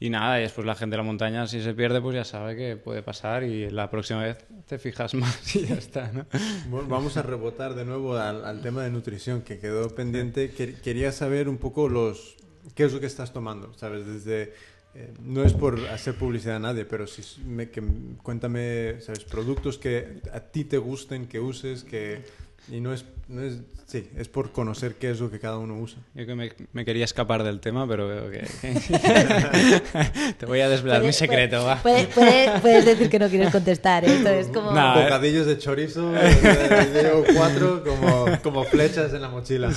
Speaker 3: y nada, y después la gente de la montaña, si se pierde, pues ya sabe que puede pasar y la próxima vez te fijas más y ya está, ¿no?
Speaker 2: Bueno, vamos a rebotar de nuevo al, al tema de nutrición que quedó pendiente. Quer- quería saber un poco los qué es lo que estás tomando, ¿sabes? Desde eh, no es por hacer publicidad a nadie, pero si me, que, cuéntame, ¿sabes? Productos que a ti te gusten, que uses, que y no es no es sí, es por conocer qué es lo que cada uno usa.
Speaker 3: Yo que me, me quería escapar del tema, pero veo que... te voy a desvelar mi
Speaker 1: Puede-
Speaker 3: secreto, va.
Speaker 1: puede- puede- puedes decir que no quieres contestar. ¿eh? Esto es como...
Speaker 3: Nah, eh.
Speaker 2: Bocadillos de chorizo, llevo cuatro como, como flechas en la mochila.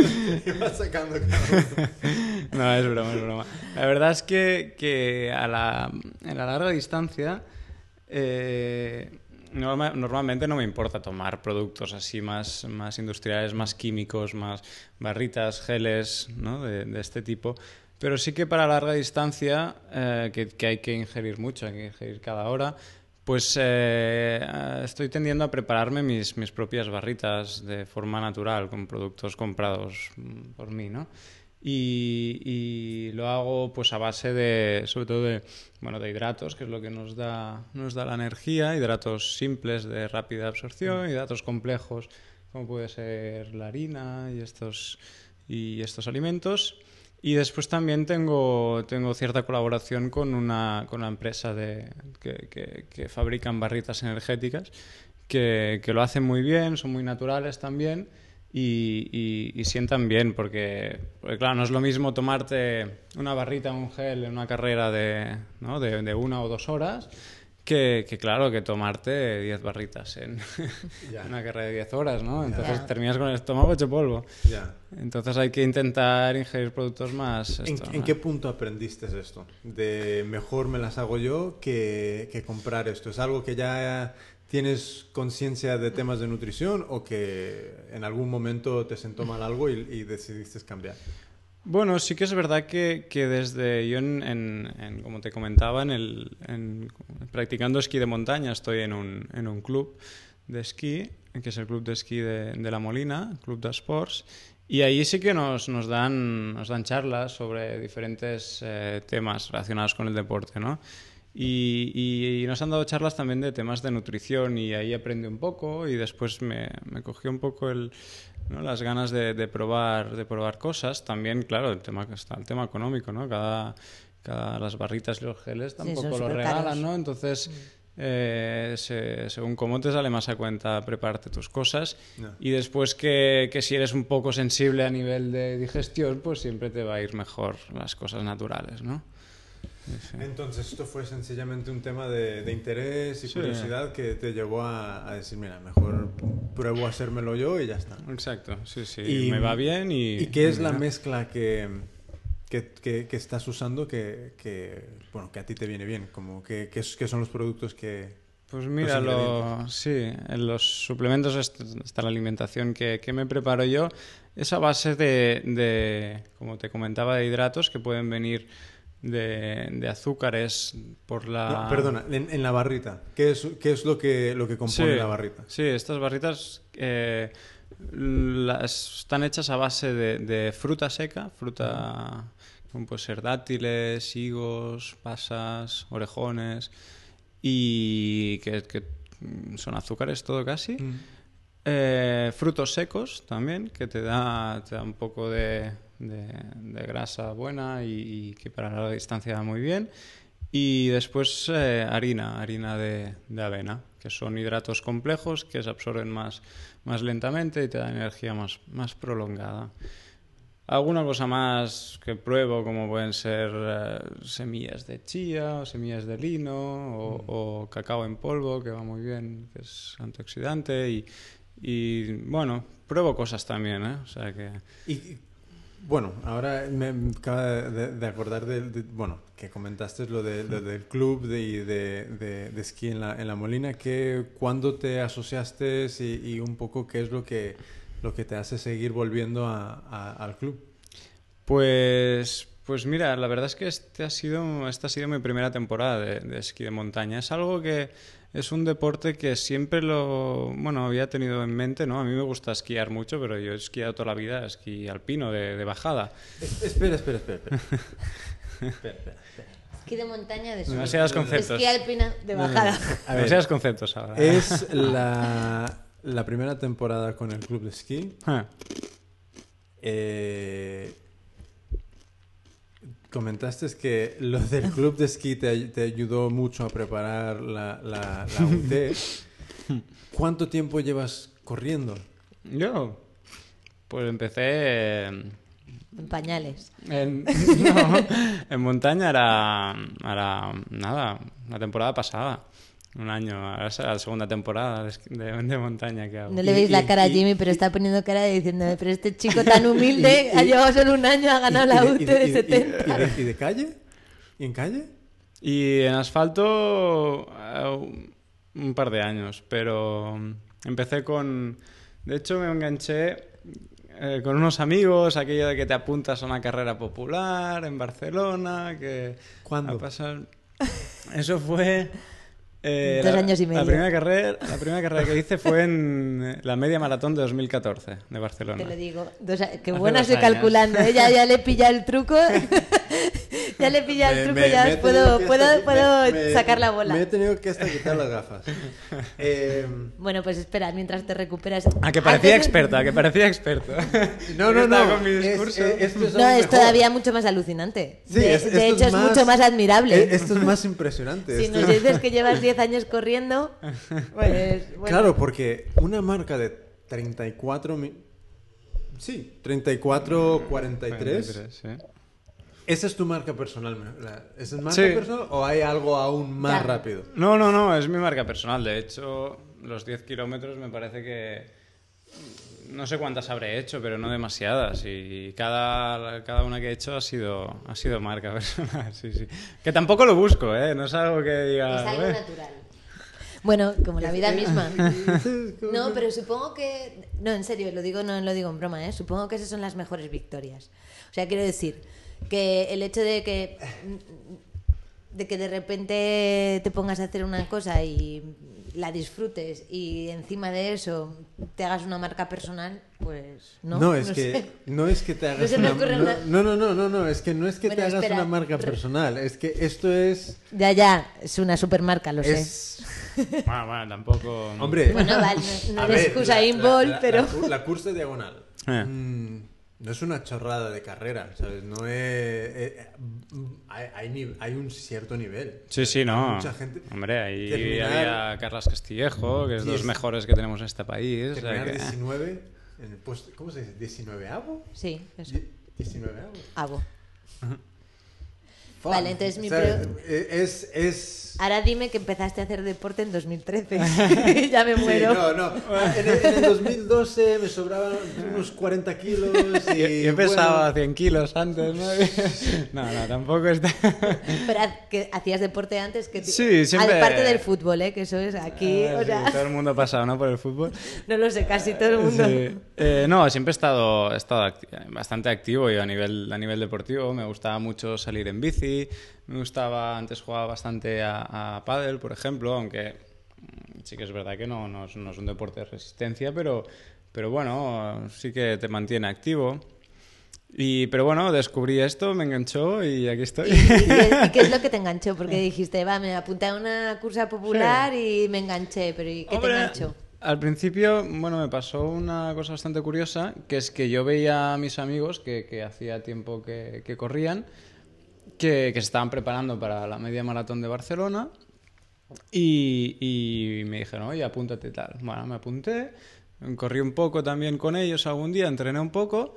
Speaker 2: y vas sacando cada uno.
Speaker 3: No, es broma, es broma. La verdad es que, que a, la, a la larga distancia eh, norma- normalmente no me importa tomar productos así más, más industriales, más químicos, más barritas, geles, ¿no? de, este tipo. Pero sí que para larga distancia, eh, que, hay que ingerir mucho, hay que ingerir cada hora, pues eh, estoy tendiendo a prepararme mis, mis propias barritas de forma natural, con productos comprados mm, por mí, ¿no? Y, y lo hago pues a base de, sobre todo de, bueno, de hidratos, que es lo que nos da, nos da la energía, hidratos simples de rápida absorción, hidratos complejos, como puede ser la harina y estos, y estos alimentos. Y después también tengo, tengo cierta colaboración con una, con una empresa de, que, que, que fabrican barritas energéticas que, que lo hacen muy bien, son muy naturales también y, y- y sientan bien, porque, porque, claro, no es lo mismo tomarte una barrita un gel en una carrera de, ¿no? de, de una o dos horas que, que, claro, que tomarte 10 barritas en
Speaker 2: Ya.
Speaker 3: una carrera de 10 horas, ¿no? Entonces terminas con el estómago hecho polvo.
Speaker 2: Ya.
Speaker 3: Entonces hay que intentar ingerir productos más...
Speaker 2: ¿En,
Speaker 3: esto,
Speaker 2: en
Speaker 3: ¿no?
Speaker 2: qué punto aprendiste esto? De mejor me las hago yo que, que comprar esto. ¿Es algo que ya tienes conciencia de temas de nutrición o que en algún momento te sentó mal algo y, y decidiste cambiar?
Speaker 3: Bueno, sí que es verdad que, que desde yo, en, en- en- como te comentaba, en el, en- practicando esquí de montaña, estoy en un, en un club de esquí, que es el club de esquí de, de La Molina, Club de Sports, y ahí sí que nos, nos, dan, nos dan charlas sobre diferentes eh, temas relacionados con el deporte, ¿no? Y, y- y nos han dado charlas también de temas de nutrición y ahí aprendí un poco y después me, me cogió un poco el, ¿no? las ganas de, de probar, de probar cosas. También, claro, el tema, está el tema económico, ¿no? Cada, cada, las barritas y los geles tampoco lo
Speaker 1: supercaros.
Speaker 3: regalan, ¿no? Entonces, eh, se- según cómo te sale más a cuenta prepararte tus cosas. Y después que, que si eres un poco sensible a nivel de digestión, pues siempre te va a ir mejor las cosas naturales, ¿no?
Speaker 2: Entonces esto fue sencillamente un tema de, de interés y
Speaker 3: Sí.
Speaker 2: curiosidad que te llevó a, a decir, mira, mejor pruebo a hacérmelo yo y ya está.
Speaker 3: Exacto, sí, sí.
Speaker 2: Y-
Speaker 3: me va bien y...
Speaker 2: ¿Y qué es la mezcla que, que, que- que estás usando que, que, bueno, que a ti te viene bien? Como que, que, son los productos que...
Speaker 3: Pues mira, lo, sí, en los suplementos est- está la alimentación que, que me preparo yo. Es a base de, de, como te comentaba, de hidratos que pueden venir de, de azúcares por la...
Speaker 2: No, perdona, en, en la barrita. ¿Qué es, qué es lo, que, lo que compone
Speaker 3: Sí,
Speaker 2: la barrita?
Speaker 3: Sí, estas barritas eh, las- están hechas a base de, de fruta seca, fruta como puede ser dátiles, higos, pasas, orejones y que, que, son azúcares todo casi.
Speaker 2: Mm.
Speaker 3: Eh, frutos secos también, que te da, te da un poco de, de- de grasa buena y, y que para la distancia va muy bien. Y después eh, harina, harina de, de avena, que son hidratos complejos que se absorben más, más lentamente y te dan energía más, más prolongada. Alguna cosa más que pruebo, como pueden ser eh, semillas de chía o semillas de lino o, o cacao en polvo, que va muy bien, que es antioxidante. Y, y, bueno, pruebo cosas también, ¿eh? O sea que...
Speaker 2: Y, y, bueno, ahora me acaba de, de acordar del, de- bueno, que comentaste lo, de- lo del club de, de, de- de esquí en la, en la Molina, que cuándo te asociaste y, un poco qué es lo que, lo que te hace seguir volviendo al club.
Speaker 3: Pues, pues mira, la verdad es que este ha sido, esta ha sido mi primera temporada de, de esquí de montaña. Es algo que es un deporte que siempre lo, bueno, había tenido en mente, ¿no? A mí me gusta esquiar mucho, pero yo he esquiado toda la vida esquí alpino de, de bajada.
Speaker 2: Es- Espera, espera, espera. espera. Espera, espera, espera.
Speaker 1: Esquí de montaña de.
Speaker 3: Demasiados conceptos.
Speaker 1: Esquí alpina de bajada.
Speaker 2: A ver,
Speaker 3: Demasiados conceptos ahora.
Speaker 2: es la, la primera temporada con el club de esquí.
Speaker 3: Ah,
Speaker 2: Eh, comentaste que lo del club de esquí te, ay- te ayudó mucho a preparar la, la, la UT. ¿Cuánto tiempo llevas corriendo?
Speaker 3: Yo, pues empecé
Speaker 1: En pañales.
Speaker 3: en, no, en montaña, era, era nada, la temporada pasada. Un año, ahora será la segunda temporada de, esqui- de- de montaña que hago.
Speaker 1: No le
Speaker 2: Y-
Speaker 1: veis
Speaker 2: y-
Speaker 1: la cara a
Speaker 2: y-
Speaker 1: Jimmy, pero está poniendo cara de diciéndome, pero este chico tan humilde
Speaker 2: Y- y-
Speaker 1: ha llevado solo un año, ha ganado la
Speaker 2: ¿Y- y
Speaker 1: UT
Speaker 2: y-
Speaker 1: de
Speaker 2: y- y-
Speaker 1: 70.
Speaker 2: ¿Y de, y de calle? ¿Y en calle?
Speaker 3: Y en asfalto eh, un- par de años, pero mm, empecé con... De hecho me enganché eh, con unos amigos, aquello de que te apuntas a una carrera popular en Barcelona, que...
Speaker 2: ¿Cuándo?
Speaker 3: a pasar- Eso fue... eh,
Speaker 1: Dos
Speaker 3: la-
Speaker 1: años y
Speaker 3: La
Speaker 1: medio.
Speaker 3: primera, carrera, la primera carrera que hice fue en la media maratón de 2014 de Barcelona.
Speaker 1: Te lo digo. Dos qué buena
Speaker 3: años.
Speaker 1: calculando. ¿eh? Ya, ya le pilla el truco. ya le pilla el truco,
Speaker 2: me-
Speaker 1: ya
Speaker 2: me
Speaker 1: puedo, puedo,
Speaker 2: hasta-
Speaker 1: puedo
Speaker 2: me-
Speaker 1: sacar la bola.
Speaker 2: Me he tenido que hasta quitar las gafas. Eh,
Speaker 1: Bueno, pues espera, mientras te recuperas.
Speaker 3: A que parecía
Speaker 1: Antes-
Speaker 3: experto, a que parecía experto.
Speaker 2: no, no, no.
Speaker 3: con mi discurso.
Speaker 2: eh, es
Speaker 1: No, es
Speaker 2: mejor.
Speaker 1: todavía mucho más alucinante.
Speaker 2: Sí,
Speaker 1: de
Speaker 2: es-
Speaker 1: de hecho, es, mucho más admirable.
Speaker 2: eh, Esto es más impresionante.
Speaker 1: si
Speaker 2: esto-
Speaker 1: nos dices que llevas 10 años corriendo, pues. bueno.
Speaker 2: Claro, porque una marca de 34... mi- Sí, 34, 43.
Speaker 3: sí.
Speaker 2: ¿Esa es tu marca personal? me- la- ¿Esa es marca
Speaker 3: Sí.
Speaker 2: personal o hay algo aún más
Speaker 1: Ya.
Speaker 2: rápido?
Speaker 3: No, no, no, es mi marca personal. De hecho, los 10 kilómetros me parece que... No sé cuántas habré hecho, pero no demasiadas. Y cada, cada una que he hecho ha sido, ha sido marca personal. Sí, sí. Que tampoco lo busco, ¿eh? No es algo que diga...
Speaker 1: Es algo
Speaker 3: "Eh".
Speaker 1: natural. Bueno, como la vida misma. No, pero supongo que. No, en serio, lo digo, no lo digo en broma, ¿eh? Supongo que esas son las mejores victorias. O sea, quiero decir que el hecho de que. de que de repente te pongas a hacer una cosa y la disfrutes y encima de eso te hagas una marca personal, pues no.
Speaker 2: No, es
Speaker 1: no
Speaker 2: que
Speaker 1: sé.
Speaker 2: no es que te hagas
Speaker 1: me
Speaker 2: una no,
Speaker 1: una-
Speaker 2: no, no, no, no, no, es que no es que
Speaker 1: Bueno,
Speaker 2: te hagas
Speaker 1: espera.
Speaker 2: una marca personal, es que esto es
Speaker 1: Ya, ya, es una supermarca, lo sé.
Speaker 2: es
Speaker 3: Bueno, bueno, tampoco...
Speaker 2: hombre,
Speaker 1: Bueno, vale, no- no
Speaker 2: a
Speaker 1: eres
Speaker 2: ver,
Speaker 1: Usain
Speaker 2: la- la-
Speaker 1: Bolt,
Speaker 2: la-
Speaker 1: pero-
Speaker 2: la, cur- la cursa diagonal.
Speaker 3: Eh.
Speaker 2: mm, no es una chorrada de carrera, ¿sabes? No es eh, eh, hay, hay, ni- hay un cierto nivel.
Speaker 3: Sí, sí,
Speaker 2: Hay
Speaker 3: no.
Speaker 2: Mucha gente
Speaker 3: Hombre, ahí
Speaker 2: terminar-
Speaker 3: había Carlas Castillejo, que es de los mejores que tenemos en este país. o sea
Speaker 2: terminar
Speaker 3: que-
Speaker 2: 19 en el puesto, ¿cómo se dice? 19avo?
Speaker 1: Sí, eso.
Speaker 2: 19 avo.
Speaker 1: Vale, entonces mi
Speaker 2: O sea,
Speaker 1: pre-
Speaker 2: eh, es, es...
Speaker 1: Ahora dime que empezaste a hacer deporte en 2013. ya me
Speaker 2: Sí,
Speaker 1: muero.
Speaker 2: no, no. En el, en el 2012 me sobraban unos 40 kilos y...
Speaker 3: Yo, yo pesaba
Speaker 2: bueno,
Speaker 3: 100 kilos antes, ¿no? No, no, tampoco está...
Speaker 1: Pero que hacías deporte antes que
Speaker 3: Sí, siempre-
Speaker 1: Aparte del fútbol, ¿eh? que eso es aquí,
Speaker 3: Ah,
Speaker 1: o
Speaker 3: sí,
Speaker 1: sea,
Speaker 3: todo el mundo ha pasado, ¿no? Por el fútbol.
Speaker 1: no lo sé, casi todo el mundo.
Speaker 3: Sí. Eh, no, siempre he estado, he estado acti- bastante activo yo a nivel, a nivel deportivo. Me gustaba mucho salir en bici. Me gustaba, antes jugaba bastante a, a pádel, por ejemplo, aunque sí que es verdad que no, no, es, no es un deporte de resistencia, pero, pero bueno, sí que te mantiene activo. Y, pero bueno, descubrí esto, me enganchó y aquí estoy.
Speaker 1: ¿Y, y- y qué es lo que te enganchó? Porque dijiste, va, me apunté a una cursa popular y me enganché, pero ¿y qué
Speaker 3: Hombre,
Speaker 1: te enganchó?
Speaker 3: Al principio, bueno, me pasó una cosa bastante curiosa, que es que yo veía a mis amigos que, que hacía tiempo que, que corrían, que, que se estaban preparando para la media maratón de Barcelona y, y me dijeron, oye, apúntate tal. Bueno, me apunté, corrí un poco también con ellos algún día, entrené un poco,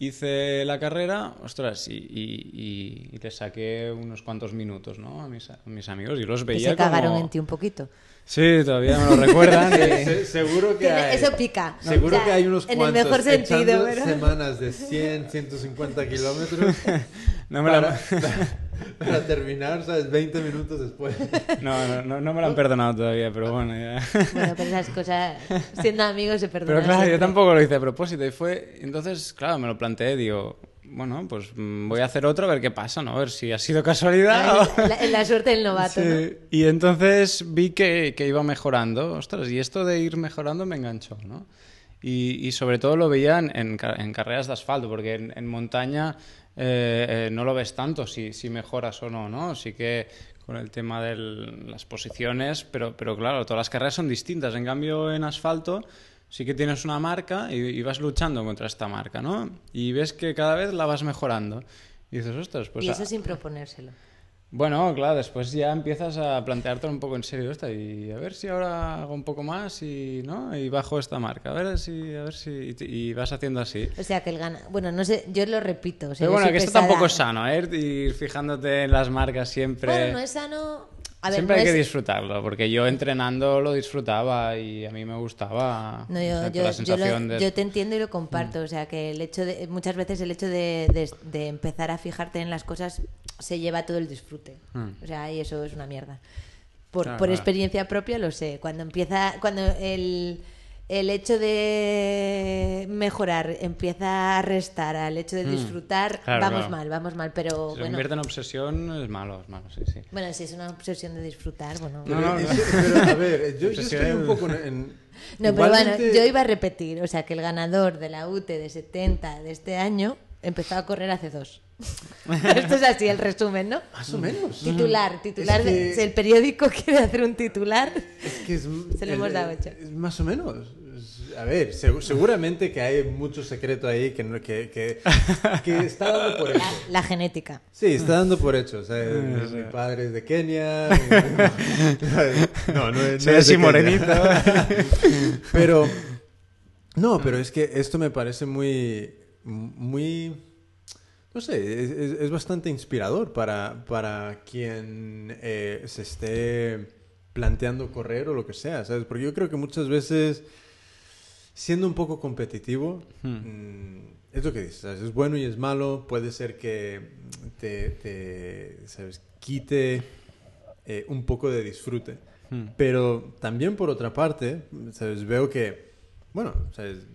Speaker 3: hice la carrera, ostras, y, y, y- y le saqué unos cuantos minutos, ¿no? A mis, a mis amigos y los
Speaker 1: Que
Speaker 3: veía
Speaker 1: se cagaron
Speaker 3: como-
Speaker 1: en ti un poquito.
Speaker 3: Sí, todavía me lo recuerdan.
Speaker 2: se- seguro que hay...
Speaker 1: Eso pica.
Speaker 2: Seguro
Speaker 1: O sea,
Speaker 2: que hay unos
Speaker 1: En
Speaker 2: cuantos
Speaker 1: el mejor sentido, pero...
Speaker 2: semanas de 100, 150 kilómetros
Speaker 3: No me, la-
Speaker 2: para, terminar, ¿sabes? 20 minutos después.
Speaker 3: no, no, no, no me lo han perdonado todavía, pero bueno, ya.
Speaker 1: Bueno, pero esas cosas, siendo amigos se perdonan
Speaker 3: Pero claro, yo
Speaker 1: siempre.
Speaker 3: tampoco lo hice a propósito y fue... Entonces, claro, me lo planteé, digo, bueno, pues mm, voy a hacer otro a ver qué pasa, ¿no? A ver si ha sido casualidad o...
Speaker 1: La, la suerte del novato,
Speaker 3: Sí,
Speaker 1: ¿no?
Speaker 3: Y entonces vi que, que iba mejorando. Ostras, y esto de ir mejorando me enganchó, ¿no? Y, y sobre todo lo veía en, en en carreras de asfalto, porque en, en montaña eh, eh, no lo ves tanto si, si mejoras o no, ¿no? Sí que con el tema de las posiciones, pero, pero claro, todas las carreras son distintas. En cambio, en asfalto sí que tienes una marca y, y vas luchando contra esta marca, ¿no? Y ves que cada vez la vas mejorando. Y dices, ostras, pues...
Speaker 1: y
Speaker 3: a-
Speaker 1: eso sin proponérselo.
Speaker 3: Bueno, claro, después ya empiezas a plantearte un poco en serio esta y a ver si ahora hago un poco más y no y bajo esta marca, a ver si a ver si y, vas haciendo así.
Speaker 1: O sea, que el gana... Bueno, no sé, yo lo repito. o sea,
Speaker 3: Pero bueno, que esto
Speaker 1: pesada.
Speaker 3: tampoco es sano, ¿eh? Ir fijándote en las marcas siempre.
Speaker 1: Bueno, no es sano... A ver,
Speaker 3: siempre
Speaker 1: no
Speaker 3: hay que disfrutarlo, porque yo entrenando lo disfrutaba y a mí me gustaba
Speaker 1: No,
Speaker 3: o
Speaker 1: yo,
Speaker 3: sea,
Speaker 1: yo-
Speaker 3: la
Speaker 1: yo
Speaker 3: sensación
Speaker 1: lo-
Speaker 3: de...
Speaker 1: yo te entiendo y lo comparto. O sea, que el hecho de, muchas veces el hecho de, de- de empezar a fijarte en las cosas se lleva todo el disfrute. O sea, y eso es una mierda. Por,
Speaker 3: Claro,
Speaker 1: por
Speaker 3: claro.
Speaker 1: experiencia propia lo sé. Cuando empieza, cuando el, el hecho de mejorar empieza a restar al hecho de disfrutar,
Speaker 3: Claro,
Speaker 1: vamos
Speaker 3: claro.
Speaker 1: mal, vamos mal. Pero
Speaker 3: Si se
Speaker 1: bueno,
Speaker 3: convierte en obsesión es malo, es malo, sí, sí.
Speaker 1: bueno, si es una obsesión de disfrutar, bueno.
Speaker 3: No, no, no.
Speaker 2: Pero, a ver, yo, yo estoy un poco en... en-
Speaker 1: No, pero bueno, yo iba a repetir, o sea, que el ganador de la UTE de 70 de este año empezó a correr hace dos. Esto es así el resumen, ¿no?
Speaker 2: Más o menos.
Speaker 1: Titular, titular.
Speaker 2: Es que-
Speaker 1: si el periódico quiere hacer un titular,
Speaker 2: Es que es,
Speaker 1: Se lo hemos dado hecho.
Speaker 2: más o menos. A ver, seg- seguramente que hay mucho secreto ahí que, no- que, que, que está dando por hecho.
Speaker 1: la, la genética.
Speaker 2: Sí, está dando por hecho. O sea, mi, mi padre es de Kenia. no, no, es-
Speaker 3: Soy
Speaker 2: no es de
Speaker 3: así
Speaker 2: Kenia.
Speaker 3: morenito.
Speaker 2: pero, no, pero es que esto me parece muy, muy, no sé, es, es- es bastante inspirador para, para quien eh, se esté planteando correr o lo que sea, ¿sabes? Porque yo creo que muchas veces, siendo un poco competitivo, mm, es lo que dices, ¿sabes? es bueno y es malo, puede ser que te, te, ¿sabes? quite eh, un poco de disfrute. Pero también por otra parte, ¿sabes? veo que, bueno, ¿sabes?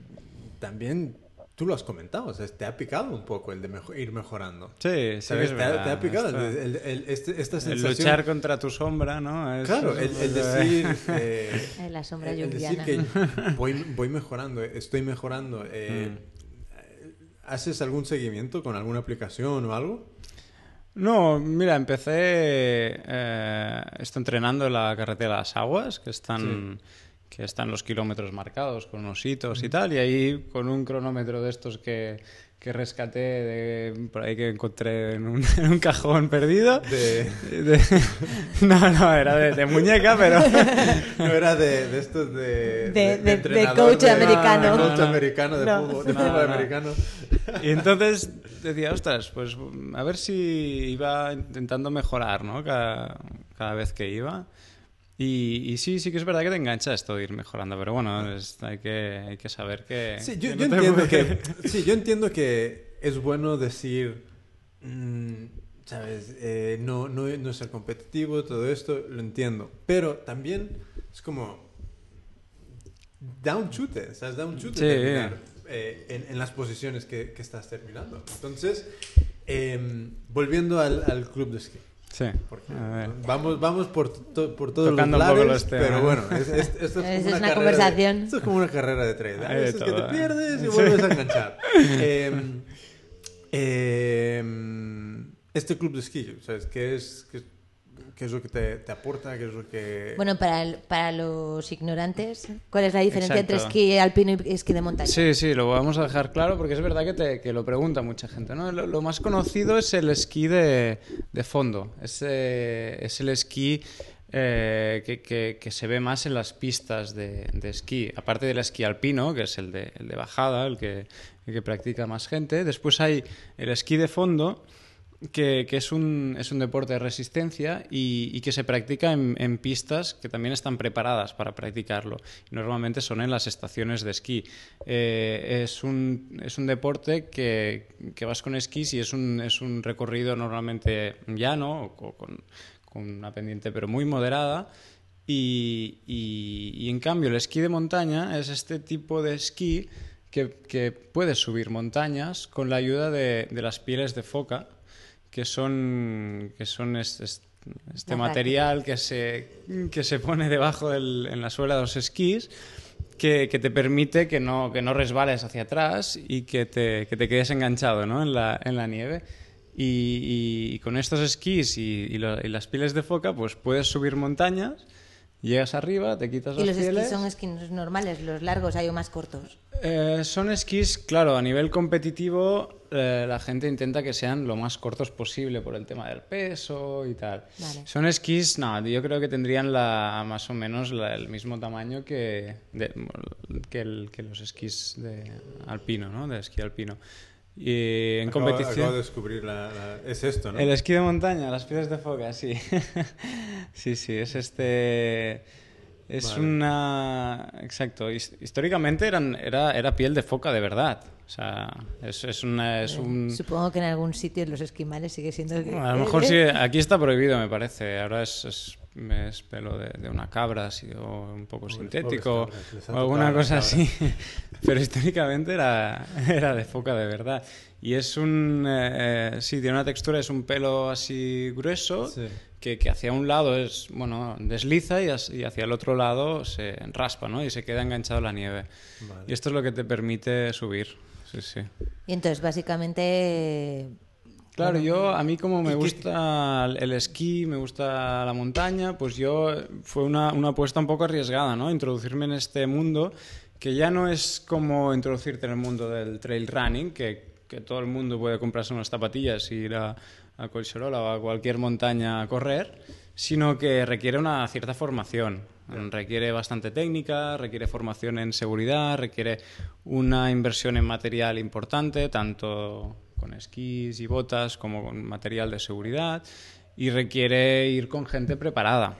Speaker 2: también tú lo has comentado, ¿sabes? te ha picado un poco el de ir mejorando.
Speaker 3: Sí, sí,
Speaker 2: ¿Sabes?
Speaker 3: es
Speaker 2: te, ha,
Speaker 3: verdad.
Speaker 2: te ha picado el-
Speaker 3: Esto-
Speaker 2: el- el- este- esta
Speaker 3: el
Speaker 2: sensación.
Speaker 3: luchar contra tu sombra, ¿no? Es-
Speaker 2: Claro, el, el decir. eh,
Speaker 1: Ay, la sombra
Speaker 2: el, el decir que voy, voy mejorando, estoy mejorando. eh, ¿Haces algún seguimiento con alguna aplicación o algo?
Speaker 3: No, mira, empecé eh, esto entrenando en la carretera de las aguas, que están, que están los kilómetros marcados con unos hitos y tal, y ahí con un cronómetro de estos que, que rescaté de, por ahí que encontré en un, en un cajón perdido.
Speaker 2: De,
Speaker 3: De- no, no, era de, de muñeca, pero...
Speaker 2: no era de, de estos de.
Speaker 1: De- de-
Speaker 2: entrenador
Speaker 1: de coach americano.
Speaker 2: de coach
Speaker 3: No, no.
Speaker 2: americano, de
Speaker 1: No.
Speaker 2: fútbol, de fútbol
Speaker 3: no.
Speaker 2: americano.
Speaker 3: Y entonces decía, ostras, pues a ver si iba intentando mejorar, ¿no? Cada, cada vez que iba. Y, y, sí, sí que es verdad que te engancha esto de ir mejorando, pero bueno, es, hay, que, hay que saber que...
Speaker 2: Sí, yo,
Speaker 3: que
Speaker 2: yo
Speaker 3: no te
Speaker 2: entiendo que, sí, yo entiendo que es bueno decir, mm, ¿sabes? Eh, no, no, no ser competitivo, todo esto, lo entiendo. Pero también es como, da un chute, ¿sabes? Da un chute
Speaker 3: Sí.
Speaker 2: terminar, eh, en, en las posiciones que, que estás terminando. Entonces, em, volviendo al, al club de esquí.
Speaker 3: Sí,
Speaker 2: Porque vamos, vamos por, to- por todos
Speaker 3: Tocando
Speaker 2: los lares,
Speaker 3: los
Speaker 2: pero bueno, es, es- esto es, como
Speaker 1: Es
Speaker 2: una,
Speaker 1: una
Speaker 2: carrera de-
Speaker 1: conversación.
Speaker 2: esto es como una carrera de trade. A veces que te pierdes y
Speaker 3: Sí.
Speaker 2: vuelves a enganchar. Em, em, este club de esquí, ¿sabes? ¿Qué es, qué es lo que te, te aporta? ¿Qué es lo que...?
Speaker 1: Bueno, para, el- para los ignorantes, ¿cuál es la diferencia entre esquí alpino y esquí de montaña?
Speaker 3: Sí, sí, lo vamos a dejar claro porque es verdad que, te- que lo pregunta mucha gente. ¿no? Lo, lo más conocido es el esquí de, de fondo. Es, eh, es el esquí eh, que, que- que se ve más en las pistas de, de esquí. Aparte del esquí alpino, que es el de, el de bajada, el que, el que practica más gente. Después hay el esquí de fondo, que, es, un, es un deporte de resistencia y, que se practica en, pistas que también están preparadas para practicarlo. Normalmente son en las estaciones de esquí. Eh, es, un, es un deporte que, que vas con esquís y es un, es un recorrido normalmente llano con, con una pendiente pero muy moderada. Y, y- y en cambio el esquí de montaña es este tipo de esquí que, que puedes subir montañas con la ayuda de, de las pieles de foca, que son, que son es- es- este material que se, que se pone debajo del- en la suela de los esquís. Que, que te permite que no, que no resbales hacia atrás y que te, que te quedes enganchado ¿no? en, la, en la nieve. Y, y con estos esquís y, y lo- y las pieles de foca, pues puedes subir montañas, llegas arriba, te quitas
Speaker 1: ¿Y
Speaker 3: las
Speaker 1: los
Speaker 3: pieles.
Speaker 1: esquís son esquís normales, los largos hay o más cortos?
Speaker 3: Eh, son esquís, claro, a nivel competitivo eh, la gente intenta que sean lo más cortos posible por el tema del peso y tal.
Speaker 1: Vale.
Speaker 3: Son esquís, no, yo creo que tendrían la, más o menos la- el mismo tamaño que, de- que, el- que los esquís de alpino, ¿no? De esquí alpino. Y en
Speaker 2: Acabo-
Speaker 3: competición...
Speaker 2: Acabo de descubrir la, la- Es esto, ¿no?
Speaker 3: El esquí de montaña, las pieles de foca, sí. sí, sí, es este... Es
Speaker 2: Vale.
Speaker 3: una... Exacto. his- Históricamente eran, era, era piel de foca de verdad. O sea, es, es, una, es un...
Speaker 1: Supongo que en algún sitio los esquimales sigue siendo...
Speaker 3: a lo mejor sí, aquí está prohibido, me parece. Ahora es, es, es pelo de, de una cabra, así, o un poco
Speaker 2: Pobres-
Speaker 3: sintético,
Speaker 2: pobres
Speaker 3: o alguna cosa así. Pero históricamente era, era de foca de verdad. Y es un. eh, eh, sí, tiene una textura, es un pelo así grueso,
Speaker 2: Sí.
Speaker 3: que, que hacia un lado es, bueno, desliza y, as- y hacia el otro lado se raspa, ¿no? Y se queda enganchado en la nieve.
Speaker 2: Vale.
Speaker 3: Y esto es lo que te permite subir. Sí, sí.
Speaker 1: Y entonces, básicamente...
Speaker 3: Claro, yo a mí como me
Speaker 2: ¿Y qué-
Speaker 3: gusta el esquí, me gusta la montaña, pues yo fue una, una apuesta un poco arriesgada, ¿no? Introducirme en este mundo que ya no es como introducirte en el mundo del trail running, que, que todo el mundo puede comprarse unas zapatillas y ir a, a Collserola o a cualquier montaña a correr, sino que requiere una cierta formación. Requiere bastante técnica, requiere formación en seguridad, requiere una inversión en material importante, tanto con esquís y botas como con material de seguridad, y requiere ir con gente preparada.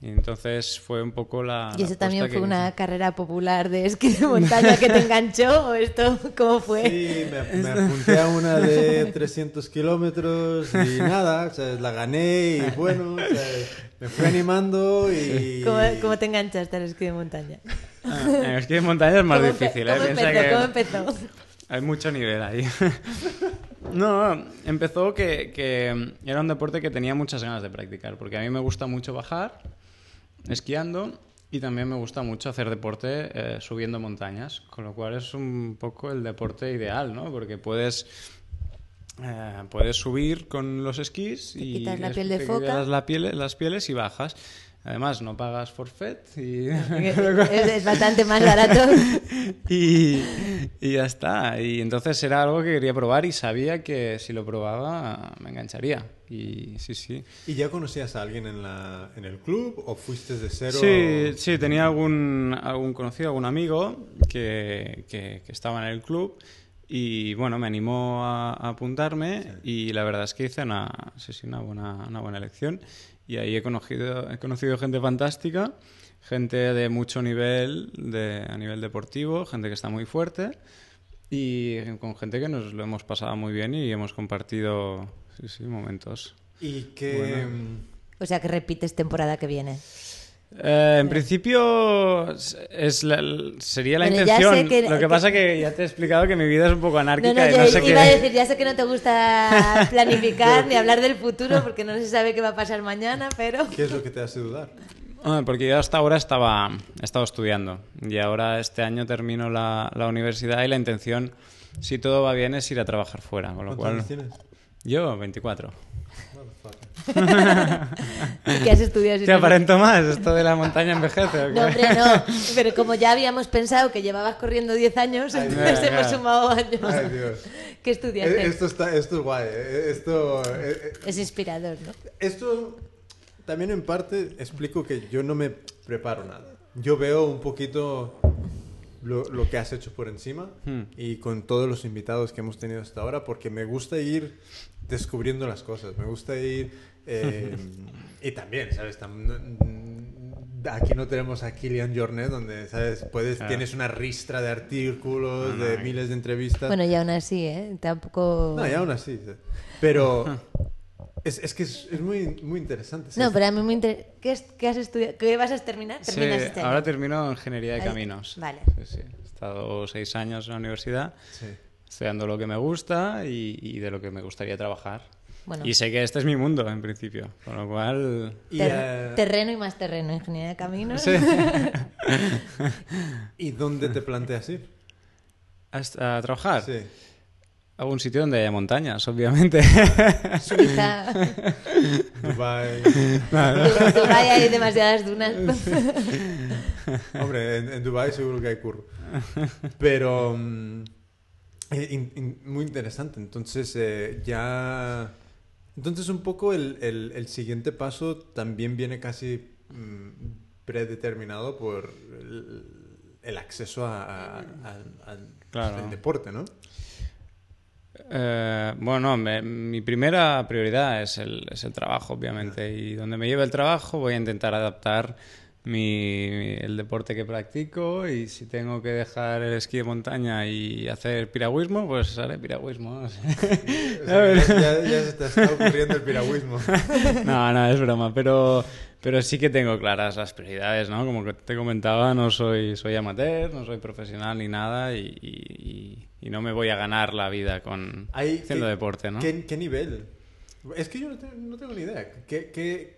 Speaker 3: Y entonces fue un poco la.
Speaker 1: ¿Y
Speaker 3: la
Speaker 1: eso también fue
Speaker 3: que
Speaker 1: una carrera popular de esquí de montaña que te enganchó? ¿O esto cómo fue?
Speaker 2: Sí, me, me apunté a una de 300 kilómetros y nada, o sea, la gané y bueno, o sea, me fui animando y...
Speaker 1: ¿Cómo, cómo te enganchaste al esquí de montaña?
Speaker 3: Ah, en esquí de montaña es más
Speaker 1: ¿Cómo
Speaker 3: difícil, ¿eh?
Speaker 1: ¿Cómo empezó?
Speaker 3: que-
Speaker 1: ¿Cómo empezó?
Speaker 3: Hay mucho nivel ahí. No, empezó que, que era un deporte que tenía muchas ganas de practicar, porque a mí me gusta mucho bajar esquiando y también me gusta mucho hacer deporte eh, subiendo montañas, con lo cual es un poco el deporte ideal, ¿no? Porque puedes, eh, puedes subir con los esquís y
Speaker 1: quitas la piel de foca.
Speaker 3: la piel- las pieles y bajas. Además, no pagas forfait y...
Speaker 1: Es, es bastante más barato.
Speaker 3: y, y ya está. Y entonces era algo que quería probar y sabía que si lo probaba me engancharía. Y sí, sí.
Speaker 2: ¿Y ya conocías a alguien en, la, en el club o fuiste de cero?
Speaker 3: Sí, sí, tenía algún, algún conocido, algún amigo que, que- que estaba en el club Y bueno, me animó a, a apuntarme y la verdad es que hice una, sí, sí, una, buena, una buena elección. Y ahí he conocido, he conocido gente fantástica, gente de mucho nivel de, a nivel deportivo, gente que está muy fuerte y con gente que nos lo hemos pasado muy bien y hemos compartido sí, sí, momentos.
Speaker 2: Y que...
Speaker 3: Bueno.
Speaker 1: O sea que repites temporada que viene.
Speaker 3: Eh, en principio es la- sería la
Speaker 1: Bueno, ya
Speaker 3: intención.
Speaker 1: sé que-
Speaker 3: Lo que
Speaker 1: que-
Speaker 3: pasa que ya te he explicado que mi vida es un poco anárquica
Speaker 1: No, no,
Speaker 3: y
Speaker 1: yo
Speaker 3: no sé
Speaker 1: iba
Speaker 3: qué.
Speaker 1: a decir, ya sé que no te gusta planificar ni hablar del futuro porque no se sabe qué va a pasar mañana, pero...
Speaker 2: ¿Qué es lo que te hace dudar?
Speaker 3: Porque yo hasta ahora estaba, he estado estudiando y ahora este año termino la, la universidad y la intención, si todo va bien, es ir a trabajar fuera. Con lo
Speaker 2: ¿Cuántos
Speaker 3: cual,
Speaker 2: años tienes?
Speaker 3: yo 24.
Speaker 1: ¿Qué has estudiado?
Speaker 3: ¿Te aparento más? ¿Esto de la montaña envejece? o qué?
Speaker 1: No, hombre, no. Pero como ya habíamos pensado que llevabas corriendo 10 años,
Speaker 2: Ay,
Speaker 1: entonces
Speaker 3: mira,
Speaker 1: hemos
Speaker 3: mira.
Speaker 1: sumado años.
Speaker 2: Ay, Dios.
Speaker 1: ¿Qué estudiaste?
Speaker 2: Eh, Esto, está, esto es guay. eh, Esto, eh, eh,
Speaker 1: Es inspirador, ¿no?
Speaker 2: esto también en parte explico que yo no me preparo nada. Yo veo un poquito lo, lo que has hecho por encima
Speaker 3: Hmm.
Speaker 2: y con todos los invitados que hemos tenido hasta ahora porque me gusta ir descubriendo las cosas. Me gusta ir... eh, y también, ¿sabes? No- aquí no tenemos a Kilian Jornet donde, ¿sabes? Puedes,
Speaker 3: Claro.
Speaker 2: tienes una ristra de artículos,
Speaker 3: No, no,
Speaker 2: de
Speaker 3: hay-
Speaker 2: miles de entrevistas.
Speaker 1: Bueno, y aún así, ¿eh? Tampoco...
Speaker 2: No, y aún así. sí. Pero es, es que es, es muy, muy interesante.
Speaker 1: No,
Speaker 2: ¿sabes?
Speaker 1: pero a mí me interesa... ¿Qué, es- qué has estudiado? ¿Qué vas a terminar?
Speaker 3: Sí,
Speaker 1: este año.
Speaker 3: ahora termino ingeniería de
Speaker 1: Ahí-
Speaker 3: caminos.
Speaker 1: vale.
Speaker 3: Sí, sí. He estado seis años en la universidad
Speaker 2: Sí.
Speaker 3: Estudiando lo que me gusta y, y de lo que me gustaría trabajar.
Speaker 1: Bueno.
Speaker 3: Y sé que este es mi mundo, en principio. Con lo cual...
Speaker 2: Y,
Speaker 1: Ter-
Speaker 2: eh,
Speaker 1: Terreno y más terreno, ingeniería de caminos.
Speaker 3: Sí.
Speaker 2: ¿Y dónde te planteas ir?
Speaker 3: ¿A, a trabajar?
Speaker 2: Sí.
Speaker 3: A un sitio donde haya montañas, obviamente.
Speaker 1: Suiza.
Speaker 2: Dubai.
Speaker 1: En Dubái hay demasiadas dunas.
Speaker 2: Hombre, en, en Dubai seguro que hay curro. Pero mm, eh, in- in- muy interesante. Entonces eh, ya... Entonces un poco el, el- el siguiente paso también viene casi mm, predeterminado por el, el acceso a, a- a- al
Speaker 3: Claro.
Speaker 2: al deporte, ¿no?
Speaker 3: Eh, bueno, me- mi primera prioridad es el, es el trabajo, obviamente. Y donde me lleve el trabajo voy a intentar adaptar mi, el deporte que practico y si tengo que dejar el esquí de montaña y hacer piragüismo, pues haré piragüismo. no sé.
Speaker 2: O sea, ya, se te está ocurriendo el piragüismo.
Speaker 3: No, no, es broma, pero, pero sí que tengo claras las prioridades, ¿no? Como te comentaba, no soy, soy amateur, no soy profesional ni nada y, y- no me voy a ganar la vida con haciendo
Speaker 2: ¿qué-
Speaker 3: deporte, ¿no?
Speaker 2: ¿qué, qué nivel? Es que yo no, te- no tengo ni idea. ¿Qué, qué-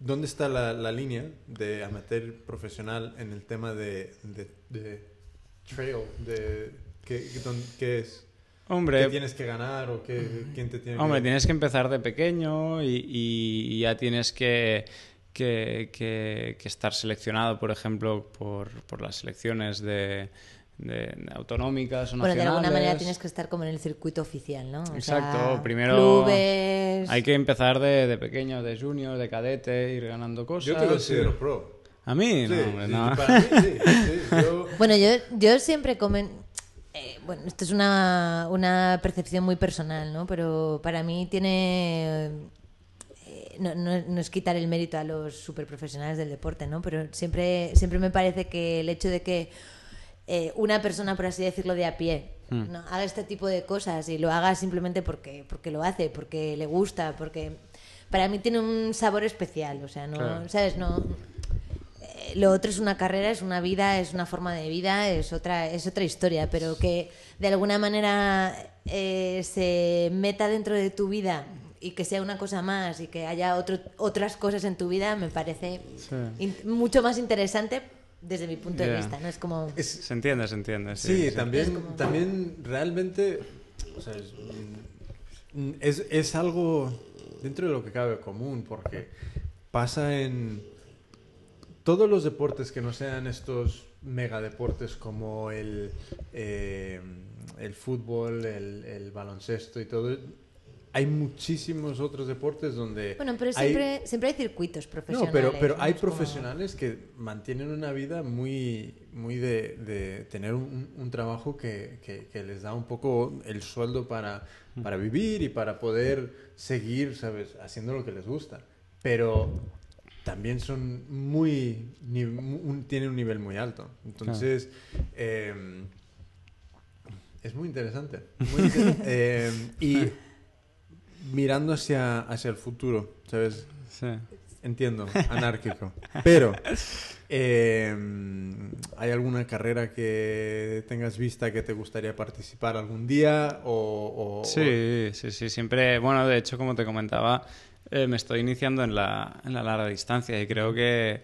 Speaker 2: dónde está la, la línea de amateur profesional en el tema de, de, de trail? De, ¿qué, es?
Speaker 3: Hombre,
Speaker 2: ¿Qué tienes que ganar o qué, quién te tiene
Speaker 3: Hombre,
Speaker 2: que...
Speaker 3: tienes que empezar de pequeño y, y- ya tienes que, que- que- que estar seleccionado, por ejemplo, por, por las selecciones de, de- autonómicas o
Speaker 1: Bueno, de alguna
Speaker 3: nacionales.
Speaker 1: manera tienes que estar como en el circuito oficial, ¿no? O
Speaker 3: Exacto,
Speaker 1: sea,
Speaker 3: primero
Speaker 1: Clubes...
Speaker 3: Hay que empezar de, de pequeño, de junior, de cadete, ir ganando cosas.
Speaker 2: Yo te considero pro.
Speaker 3: ¿A mí?
Speaker 2: Sí,
Speaker 3: no, hombre,
Speaker 2: sí,
Speaker 3: no.
Speaker 2: para mí sí. sí, yo-
Speaker 1: Bueno, yo, yo siempre comen... eh, bueno, esto es una, una percepción muy personal, ¿no? Pero para mí tiene... eh, no, no- no es quitar el mérito a los superprofesionales del deporte, ¿no? Pero siempre, siempre me parece que el hecho de que eh, una persona, por así decirlo, de a pie,
Speaker 3: Hmm.
Speaker 1: ¿no? haga este tipo de cosas y lo haga simplemente porque, porque lo hace, porque le gusta, porque para mí tiene un sabor especial, o sea, no,
Speaker 3: Claro.
Speaker 1: ¿sabes? No, eh, lo otro es una carrera, es una vida, es una forma de vida, es otra, es otra historia, pero que de alguna manera eh, se meta dentro de tu vida y que sea una cosa más y que haya otro, otras cosas en tu vida, me parece
Speaker 3: Sí.
Speaker 1: in- mucho más interesante desde mi punto de vista, ¿no? Es como...
Speaker 2: es-
Speaker 3: Se entiende, se entiende.
Speaker 2: Sí,
Speaker 3: Sí, sí.
Speaker 2: también, también realmente o sea, es, es, es algo dentro de lo que cabe común, porque pasa en todos los deportes que no sean estos megadeportes como el, eh, el fútbol, el, el baloncesto y todo, hay muchísimos otros deportes donde...
Speaker 1: Bueno, pero
Speaker 2: hay-
Speaker 1: siempre, siempre hay circuitos profesionales.
Speaker 2: No, pero, pero hay
Speaker 1: como-
Speaker 2: profesionales que mantienen una vida muy, muy de, de tener un, un trabajo que, que- que les da un poco el sueldo para, para vivir y para poder seguir, ¿sabes?, haciendo lo que les gusta. Pero también son muy... un- tienen un nivel muy alto. Entonces... em, es muy interesante. muy interesante. Em, y mirando hacia, hacia el futuro, ¿sabes?
Speaker 3: Sí.
Speaker 2: Entiendo, anárquico. Pero, eh, ¿hay alguna carrera que tengas vista que te gustaría participar algún día? O, o-
Speaker 3: Sí, sí, sí, siempre, bueno, de hecho, como te comentaba, eh, me estoy iniciando en la, en la larga distancia y creo que,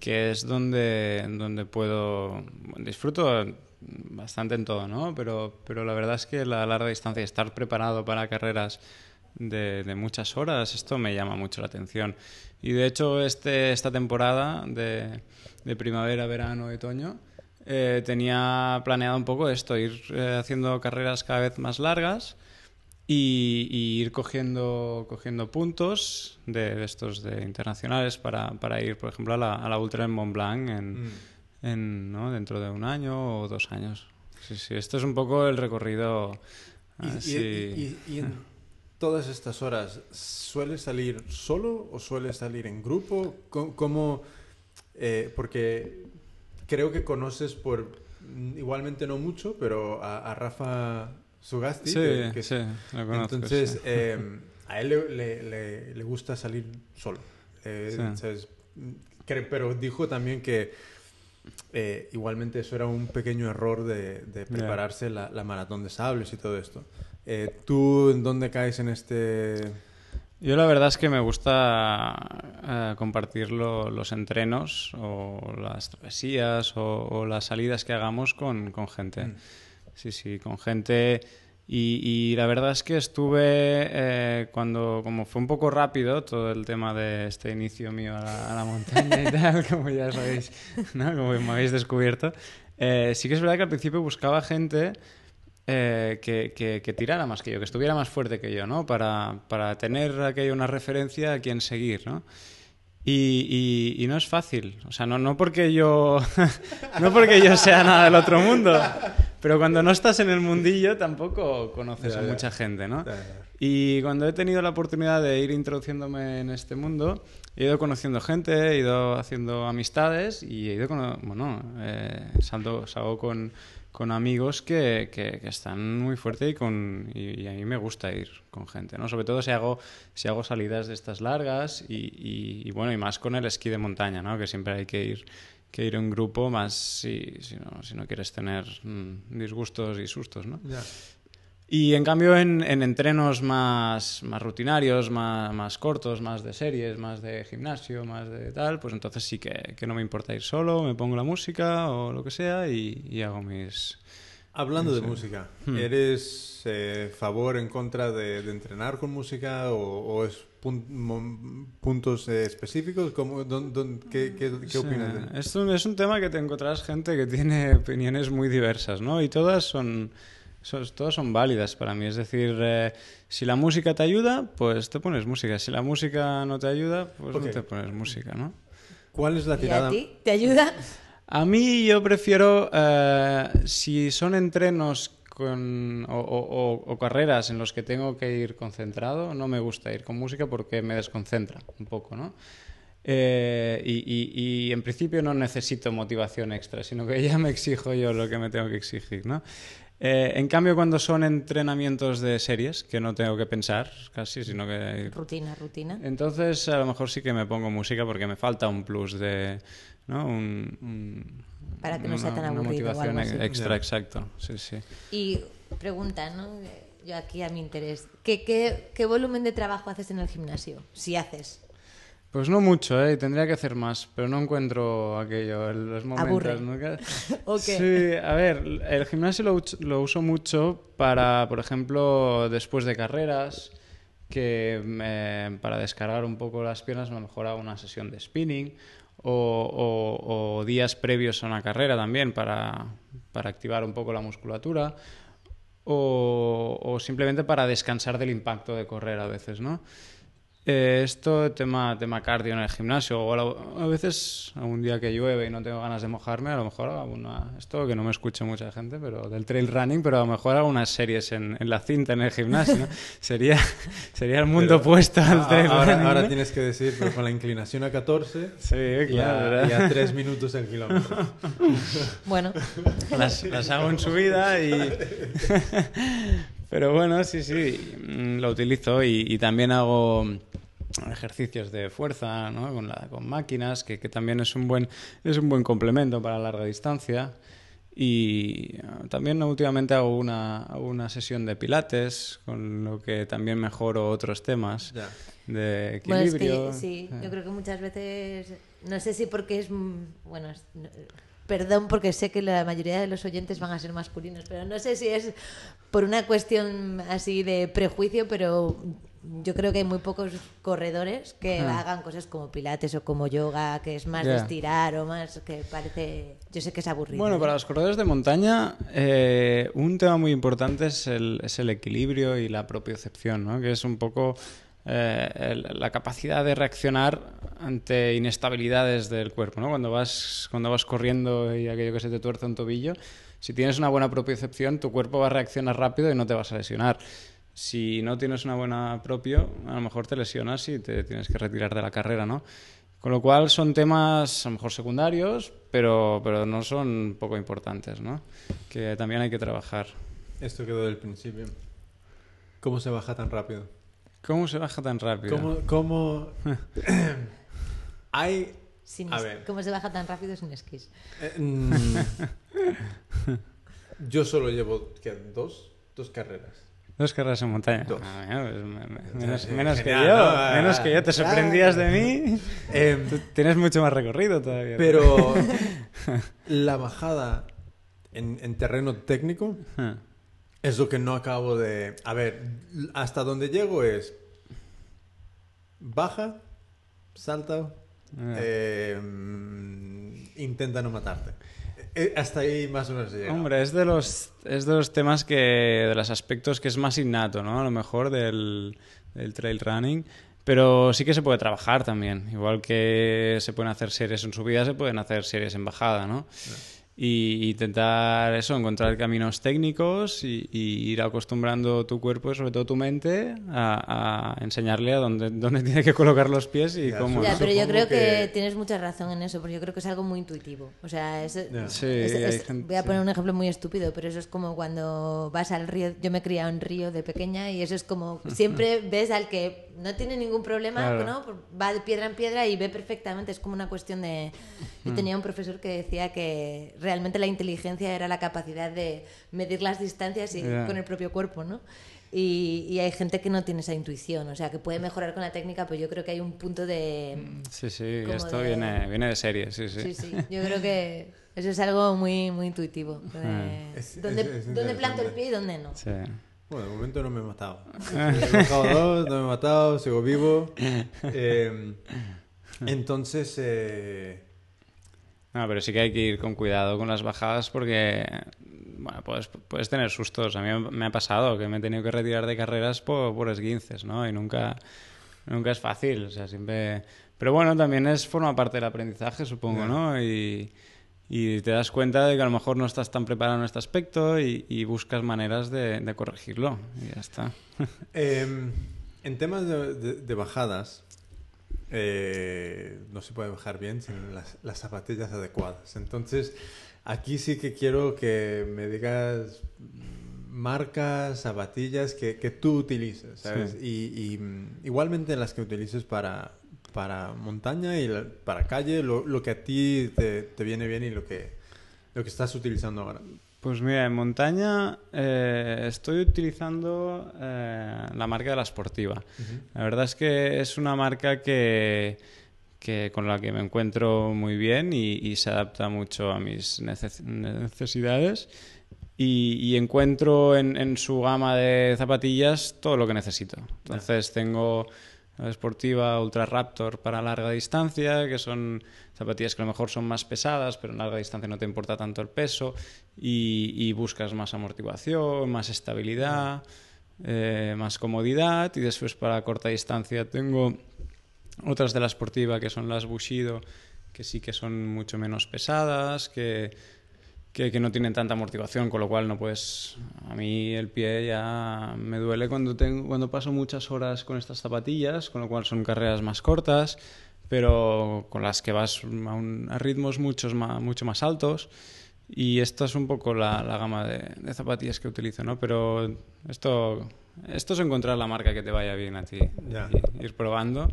Speaker 3: que es donde, donde puedo, disfruto bastante en todo, ¿no? Pero, pero la verdad es que la larga distancia, estar preparado para carreras de, de muchas horas, esto me llama mucho la atención. Y de hecho, este, esta temporada de, de primavera, verano otoño, eh, tenía planeado un poco esto, ir eh, haciendo carreras cada vez más largas y, y ir cogiendo, cogiendo puntos de, de estos de internacionales para, para ir, por ejemplo, a la, a la Ultra en Mont Blanc en,
Speaker 2: Mm.
Speaker 3: en, ¿no? dentro de un año o dos años. Sí, sí, esto es un poco el recorrido
Speaker 2: y-
Speaker 3: así.
Speaker 2: y- y en todas estas horas, ¿sueles salir solo o sueles salir en grupo? ¿Cómo? eh, porque creo que conoces por, mm, igualmente no mucho, pero a, a Rafa Sugasti.
Speaker 3: Sí,
Speaker 2: que- que-
Speaker 3: sí, lo conozco.
Speaker 2: Entonces,
Speaker 3: sí.
Speaker 2: eh, a él le, le- le- le gusta salir solo. Eh,
Speaker 3: Sí.
Speaker 2: ¿sabes? Cre- Pero dijo también que eh, igualmente eso era un pequeño error de, de prepararse la, la maratón de sables y todo esto. Eh, ¿Tú en dónde caes en este...?
Speaker 3: Yo la verdad es que me gusta eh, compartir lo- los entrenos o las travesías o, o las salidas que hagamos con, con gente.
Speaker 2: Mm.
Speaker 3: Sí, sí, con gente. Y, y la verdad es que estuve, eh, cuando, como fue un poco rápido todo el tema de este inicio mío a la, a la montaña y tal, como ya sabéis, ¿no? como me habéis descubierto, eh, sí que es verdad que al principio buscaba gente eh, que, que- que tirara más que yo, que estuviera más fuerte que yo, ¿no? Para, para tener aquello una referencia a quien seguir, ¿no? Y, y- y no es fácil, o sea, no, no porque yo no porque yo sea nada del otro mundo, pero cuando no estás en el mundillo tampoco conoces a mucha gente, ¿no? Y cuando he tenido la oportunidad de ir introduciéndome en este mundo, he ido conociendo gente, he ido haciendo amistades y he ido con, bueno, eh, salgo, salgo con, con amigos que, que- que están muy fuertes y, con, y, a mí me gusta ir con gente, ¿no? Sobre todo si hago, si hago salidas de estas largas y, y- y, bueno, y más con el esquí de montaña, ¿no? Que siempre hay que ir que ir en grupo más si, si, no, si no quieres tener mm, disgustos y sustos, ¿no?
Speaker 2: ya.
Speaker 3: Y en cambio en, en entrenos más, más rutinarios, más, más cortos, más de series, más de gimnasio, más de tal, pues entonces sí que, que no me importa ir solo, me pongo la música o lo que sea y, y hago mis...
Speaker 2: Hablando de
Speaker 3: Sí.
Speaker 2: música,
Speaker 3: Hmm.
Speaker 2: ¿eres eh, favor, en contra de, de entrenar con música o, o es pun- mo- puntos eh, específicos? ¿Cómo, dón- dón- qué, qué- qué
Speaker 3: Sí,
Speaker 2: opinas de
Speaker 3: Es un, es un tema que te encontrarás gente que tiene opiniones muy diversas, ¿no? Y todas son, son- todas son válidas para mí. Es decir, eh, si la música te ayuda, pues te pones música. Si la música no te ayuda, pues
Speaker 2: Ok.
Speaker 3: no te pones música, ¿no?
Speaker 2: ¿Cuál es la
Speaker 1: ¿Y a
Speaker 2: tirada?
Speaker 1: ti? ¿Te ayuda?
Speaker 3: A mí yo prefiero, eh, si son entrenos con, o, o- o- o carreras en los que tengo que ir concentrado, no me gusta ir con música porque me desconcentra un poco, ¿no? Eh, y, y- y en principio no necesito motivación extra, sino que ya me exijo yo lo que me tengo que exigir, ¿no? Eh, en cambio, cuando son entrenamientos de series, que no tengo que pensar casi, sino que
Speaker 1: Rutina, rutina.
Speaker 3: entonces, a lo mejor sí que me pongo música porque me falta un plus de. ¿no? Un, un-
Speaker 1: Para que no sea tan
Speaker 3: una
Speaker 1: aburrido o
Speaker 3: motivación
Speaker 1: algo así.
Speaker 3: extra, exacto. Sí, sí.
Speaker 1: Y pregunta, ¿no? Yo aquí a mi interés. ¿Qué, qué, qué volumen de trabajo haces en el gimnasio? Si haces.
Speaker 3: Pues no mucho, ¿eh? Tendría que hacer más, pero no encuentro aquello, el- los momentos.
Speaker 1: Aburre.
Speaker 3: ¿no? Sí, a ver, el gimnasio lo, lo uso mucho para, por ejemplo, después de carreras, que me- para descargar un poco las piernas, a lo mejor hago una sesión de spinning, o, o- o días previos a una carrera también para, para activar un poco la musculatura. o, o simplemente para descansar del impacto de correr a veces, ¿no? Eh, esto, tema, tema cardio en el gimnasio, o a, a veces, algún día que llueve y no tengo ganas de mojarme, a lo mejor hago una, esto que no me escucha mucha gente, pero del trail running, pero a lo mejor hago unas series en, en la cinta en el gimnasio, ¿no? sería, sería el mundo
Speaker 2: Pero-
Speaker 3: opuesto al trail
Speaker 2: ahora,
Speaker 3: running.
Speaker 2: ahora tienes que decir, pero con la inclinación a 14
Speaker 3: Sí,
Speaker 2: y
Speaker 3: claro,
Speaker 2: y a 3 minutos el kilómetro.
Speaker 1: Bueno,
Speaker 3: las, las hago en subida y... Pero bueno, sí, sí, mm, lo utilizo y, y también hago ejercicios de fuerza ¿no? con, la- con máquinas, que, que también es un, buen, es un buen complemento para larga distancia. Y ah, también últimamente hago una, hago una sesión de pilates, con lo que también mejoro otros temas
Speaker 2: Ya.
Speaker 3: de
Speaker 1: bueno, es
Speaker 3: equilibrio.
Speaker 1: que sí,
Speaker 3: Eh.
Speaker 1: yo creo que muchas veces, no sé si porque es, mm, bueno, es- no- perdón porque sé que la mayoría de los oyentes van a ser masculinos, pero no sé si es por una cuestión así de prejuicio, pero yo creo que hay muy pocos corredores que hagan cosas como pilates o como yoga, que es más de estirar o más que parece, yo sé que es aburrido.
Speaker 3: Bueno,
Speaker 1: ¿eh?
Speaker 3: para los corredores de montaña, eh, un tema muy importante es el, es el equilibrio y la propiocepción, ¿no? que es un poco eh, la capacidad de reaccionar ante inestabilidades del cuerpo. ¿no? Cuando, vas, cuando vas corriendo y aquello que se te tuerce un tobillo, si tienes una buena propiocepción, tu cuerpo va a reaccionar rápido y no te vas a lesionar. Si no tienes una buena propio, a lo mejor te lesionas y te tienes que retirar de la carrera, ¿no? Con lo cual son temas a lo mejor secundarios, pero, pero no son poco importantes, ¿no? Que también hay que trabajar.
Speaker 2: Esto quedó del principio. ¿Cómo se baja tan rápido?
Speaker 3: ¿Cómo se baja tan rápido?
Speaker 2: ¿Cómo, cómo... hay...
Speaker 1: Sin
Speaker 2: a ver.
Speaker 1: ¿Cómo se baja tan rápido sin esquís?
Speaker 2: eh, mm, yo solo llevo ¿qué? dos, dos carreras.
Speaker 3: Dos carreras en montaña.
Speaker 2: Dos.
Speaker 3: Ah, mira, pues me- me- menos, menos que yo.
Speaker 2: ¿no?
Speaker 3: Menos que yo. Te sorprendías de mí.
Speaker 2: Em,
Speaker 3: Tú tienes mucho más recorrido todavía.
Speaker 2: pero la bajada en, en terreno técnico
Speaker 3: Ah,
Speaker 2: es lo que no acabo de... A ver, hasta donde llego es... Baja, salta,
Speaker 3: Ah.
Speaker 2: eh, mm, intenta no matarte. Eh, hasta ahí más o menos he llegado.
Speaker 3: Hombre, es de los es de los temas que de los aspectos que es más innato, ¿no? A lo mejor del, del trail running, pero sí que se puede trabajar también, igual que se pueden hacer series en subida, se pueden hacer series en bajada, ¿no? Y intentar eso, encontrar caminos técnicos y, y ir acostumbrando tu cuerpo y sobre todo tu mente a, a enseñarle a dónde, dónde tiene que colocar los pies y
Speaker 2: Ya,
Speaker 3: cómo.
Speaker 1: Ya,
Speaker 3: ¿no?
Speaker 1: pero yo creo que...
Speaker 2: que-
Speaker 1: tienes mucha razón en eso, porque yo creo que es algo muy intuitivo. O sea, es.
Speaker 3: Sí,
Speaker 1: es-
Speaker 3: hay
Speaker 1: es-
Speaker 3: gente-
Speaker 1: voy a
Speaker 3: sí.
Speaker 1: poner un ejemplo muy estúpido, pero eso es como cuando vas al río. Yo me he criado en río de pequeña y eso es como siempre ves al que no tiene ningún problema,
Speaker 3: Claro.
Speaker 1: ¿no? Va de piedra en piedra y ve perfectamente. Es como una cuestión de. Yo tenía un profesor que decía que realmente la inteligencia era la capacidad de medir las distancias y,
Speaker 3: Ya.
Speaker 1: con el propio cuerpo, ¿no? Y, y hay gente que no tiene esa intuición, o sea, que puede mejorar con la técnica, pero yo creo que hay un punto de...
Speaker 3: Sí, sí,
Speaker 1: como
Speaker 3: esto
Speaker 1: de-
Speaker 3: viene, viene de serie, sí, sí.
Speaker 1: Sí, sí, yo creo que eso es algo muy, muy intuitivo. de
Speaker 2: Es-
Speaker 1: ¿Dónde,
Speaker 2: es- es
Speaker 1: dónde planto el pie y dónde no?
Speaker 3: Sí.
Speaker 2: Bueno, de momento no me he matado. He bajado dos, no me he matado, sigo vivo. Eh, entonces, eh,
Speaker 3: No, pero sí que hay que ir con cuidado con las bajadas porque bueno, puedes, puedes tener sustos. A mí me ha pasado que me he tenido que retirar de carreras por, por esguinces, ¿no? Y nunca, nunca es fácil. O sea, siempre... Pero bueno, también es forma parte del aprendizaje, supongo. ¿no? Y, y te das cuenta de que a lo mejor no estás tan preparado en este aspecto y, y buscas maneras de, de corregirlo. Y ya está.
Speaker 2: eh, en temas de, de- de bajadas, eh, no se puede bajar bien sin las, las zapatillas adecuadas. Entonces, aquí sí que quiero que me digas marcas, zapatillas que, que tú utilices, ¿sabes? Y, y, mm, igualmente las que utilices para, para montaña y la- para calle, lo, lo que a ti te, te viene bien y lo que, lo que estás utilizando ahora.
Speaker 3: Pues mira, en montaña eh, estoy utilizando eh, la marca de la Sportiva. La verdad es que es una marca que, que con la que me encuentro muy bien y, y se adapta mucho a mis neces- necesidades. Y, y encuentro en, en su gama de zapatillas todo lo que necesito. Entonces tengo la deportiva Ultra Raptor para larga distancia, que son zapatillas que a lo mejor son más pesadas, pero en larga distancia no te importa tanto el peso y, buscas más amortiguación, más estabilidad, eh, más comodidad. Y después para corta distancia tengo otras de la Sportiva que son las Bushido, que sí que son mucho menos pesadas, que, que, que, no tienen tanta amortiguación, con lo cual no puedes... A mí el pie ya me duele cuando, tengo, cuando paso muchas horas con estas zapatillas, con lo cual son carreras más cortas, pero con las que vas a, un, a ritmos muchos más, mucho más altos. Y esta es un poco la, la gama de, de, zapatillas que utilizo, ¿no? Pero esto, esto es encontrar la marca que te vaya bien a ti,
Speaker 2: Ya.
Speaker 3: y ir probando.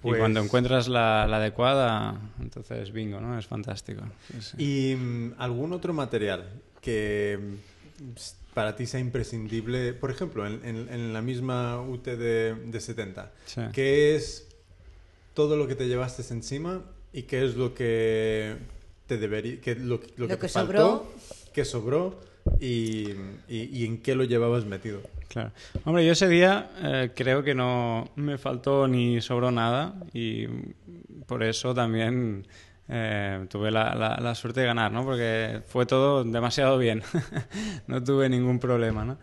Speaker 2: Pues-
Speaker 3: Y cuando encuentras la, la adecuada, entonces bingo, ¿no? Es fantástico. Sí, sí.
Speaker 2: ¿Y mm, algún otro material que mm, para ti sea imprescindible? Por ejemplo, en, en- en la misma UT de, de 70,
Speaker 3: Sí.
Speaker 2: ¿qué es todo lo que te llevaste encima y qué es lo que te debería, que lo, lo que,
Speaker 1: Lo
Speaker 2: te
Speaker 1: que
Speaker 2: faltó,
Speaker 1: sobró.
Speaker 2: qué sobró y, y- y en qué lo llevabas metido?
Speaker 3: Claro. Hombre, yo ese día eh, creo que no me faltó ni sobró nada y por eso también eh, tuve la, la- la suerte de ganar, ¿no? Porque fue todo demasiado bien. no tuve ningún problema, ¿no?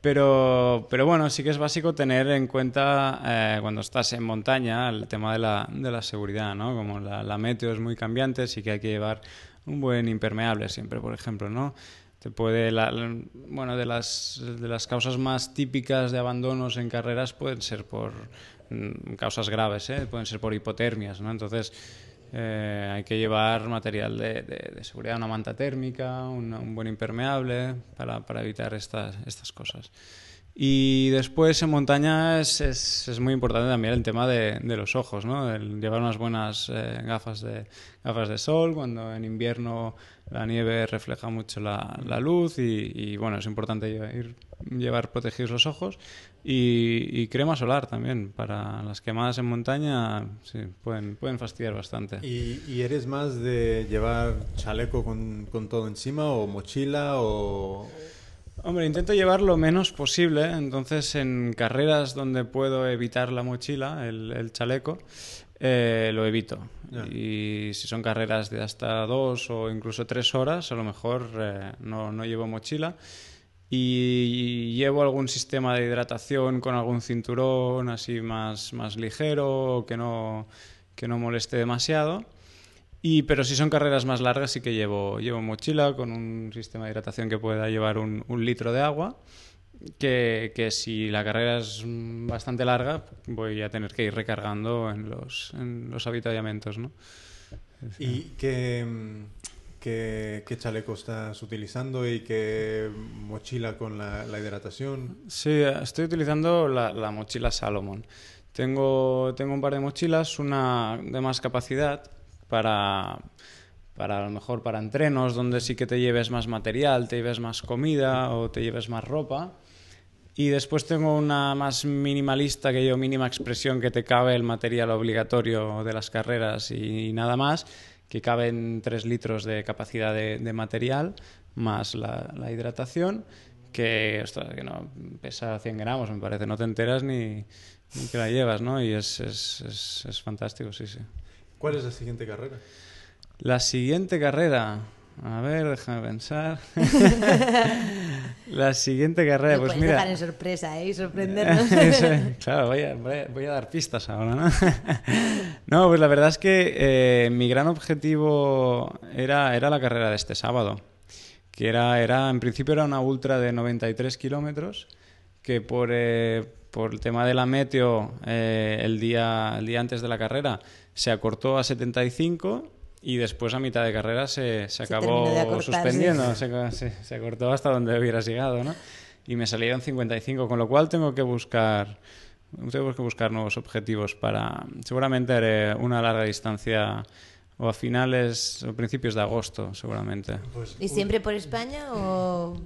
Speaker 3: Pero, pero bueno, sí que es básico tener en cuenta eh, cuando estás en montaña el tema de la, de la seguridad, ¿no? Como la, la meteo es muy cambiante, sí que hay que llevar un buen impermeable siempre, por ejemplo, ¿no? Te puede, la- bueno, de las, de las causas más típicas de abandonos en carreras pueden ser por mm, causas graves, ¿eh? pueden ser por hipotermias, ¿no? Entonces eh, hay que llevar material de, de- seguridad, una manta térmica, un buen impermeable para, evitar estas cosas. Y después en montaña es, es, es muy importante también el tema de, los ojos, ¿no? Llevar unas buenas eh, gafas, de, gafas de sol, cuando en invierno la nieve refleja mucho la, luz y, bueno, es importante ir- llevar protegidos los ojos y, crema solar también, para las quemadas en montaña pueden, pueden fastidiar bastante.
Speaker 2: ¿Y, y eres más de llevar chaleco con, con todo encima o mochila o...?
Speaker 3: Hombre, intento llevar lo menos posible, entonces en carreras donde puedo evitar la mochila, el, el chaleco, eh, lo evito.
Speaker 2: Ya.
Speaker 3: Y si son carreras de hasta dos o incluso tres horas, a lo mejor eh, no, no llevo mochila. Y llevo algún sistema de hidratación con algún cinturón así más, más ligero, que no, que no moleste demasiado. Y, pero si son carreras más largas sí que llevo, llevo mochila con un sistema de hidratación que pueda llevar un, un litro de agua, que, que si la carrera es bastante larga voy a tener que ir recargando en los, en los avituallamientos, ¿no?
Speaker 2: ¿Y qué, qué, qué chaleco estás utilizando y qué mochila con la, la hidratación?
Speaker 3: Sí, estoy utilizando la, la mochila Salomon. Tengo, tengo un par de mochilas, una de más capacidad para, para a lo mejor para entrenos donde sí que te lleves más material, te lleves más comida o te lleves más ropa. Y después tengo una más minimalista que yo, mínima expresión, que te cabe el material obligatorio de las carreras y nada más, que caben 3 litros de capacidad de, material, más la, la hidratación, que, ostras, que no pesa 100 gramos, me parece, no te enteras ni, ni que la llevas, ¿no? Y es, es, es, es fantástico, sí, sí.
Speaker 2: ¿Cuál es la siguiente carrera?
Speaker 3: La siguiente carrera. A ver, déjame pensar. la siguiente carrera, pues mira.
Speaker 1: dejar en sorpresa, ¿eh? Y sorprendernos.
Speaker 3: Eso, claro, a- voy a dar pistas ahora, ¿no? no, pues la verdad es que eh, mi gran objetivo era, era la carrera de este sábado. Que era, era, en principio era una ultra de 93 kilómetros, que por, eh, por el tema de la meteo, eh, el, día, el día antes de la carrera se acortó a 75 y después a mitad de carrera se, se acabó
Speaker 1: acortar,
Speaker 3: suspendiendo,
Speaker 1: sí.
Speaker 3: se, se, se acortó hasta donde hubieras llegado, ¿no? Y me salieron 55, con lo cual tengo que buscar tengo que buscar nuevos objetivos para seguramente haré una larga distancia o a finales o principios de agosto, seguramente.
Speaker 2: Pues,
Speaker 1: ¿Y siempre por España o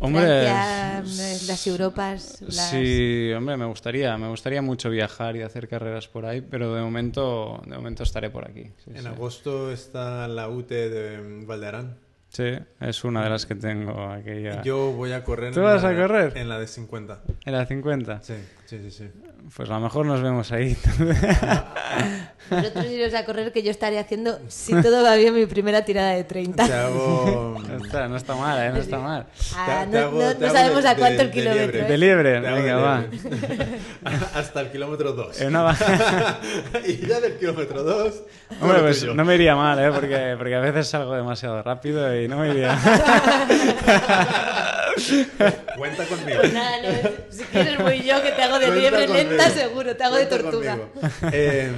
Speaker 3: Hombre,
Speaker 1: Francia, las Europas? Las...
Speaker 3: Sí, hombre, me gustaría, me gustaría mucho viajar y hacer carreras por ahí, pero de momento, de momento estaré por aquí. sí,
Speaker 2: En
Speaker 3: sí.
Speaker 2: agosto está la UT de Valderán.
Speaker 3: Sí, es una de las que tengo aquella.
Speaker 2: Yo voy a correr
Speaker 3: ¿Tú
Speaker 2: en
Speaker 3: vas
Speaker 2: la-
Speaker 3: a correr?
Speaker 2: En la de 50.
Speaker 3: ¿En la 50?
Speaker 2: Sí. Sí, sí, sí.
Speaker 3: Pues a lo mejor nos vemos ahí.
Speaker 1: Vosotros iros a correr que yo estaré haciendo, si todo va bien, mi primera tirada de 30.
Speaker 2: Te hago...
Speaker 3: No está, no está mal, ¿eh? No está mal.
Speaker 1: Ah,
Speaker 2: te- te
Speaker 1: no,
Speaker 2: hago-
Speaker 1: no- no sabemos
Speaker 2: de-
Speaker 1: a cuánto
Speaker 2: de-
Speaker 1: el
Speaker 2: de
Speaker 1: kilómetro.
Speaker 2: liebre.
Speaker 1: ¿eh?
Speaker 3: De liebre, venga,
Speaker 2: de
Speaker 3: va.
Speaker 2: Hasta el kilómetro 2.
Speaker 3: En una ba-
Speaker 2: y ya del kilómetro 2...
Speaker 3: Hombre, pues no me iría mal, ¿eh? Porque, porque a veces salgo demasiado rápido y no me iría.
Speaker 2: Cuenta conmigo.
Speaker 1: Pues nada, no, si quieres voy yo que te hago de liebre lenta seguro, te hago de tortuga.
Speaker 2: Eh,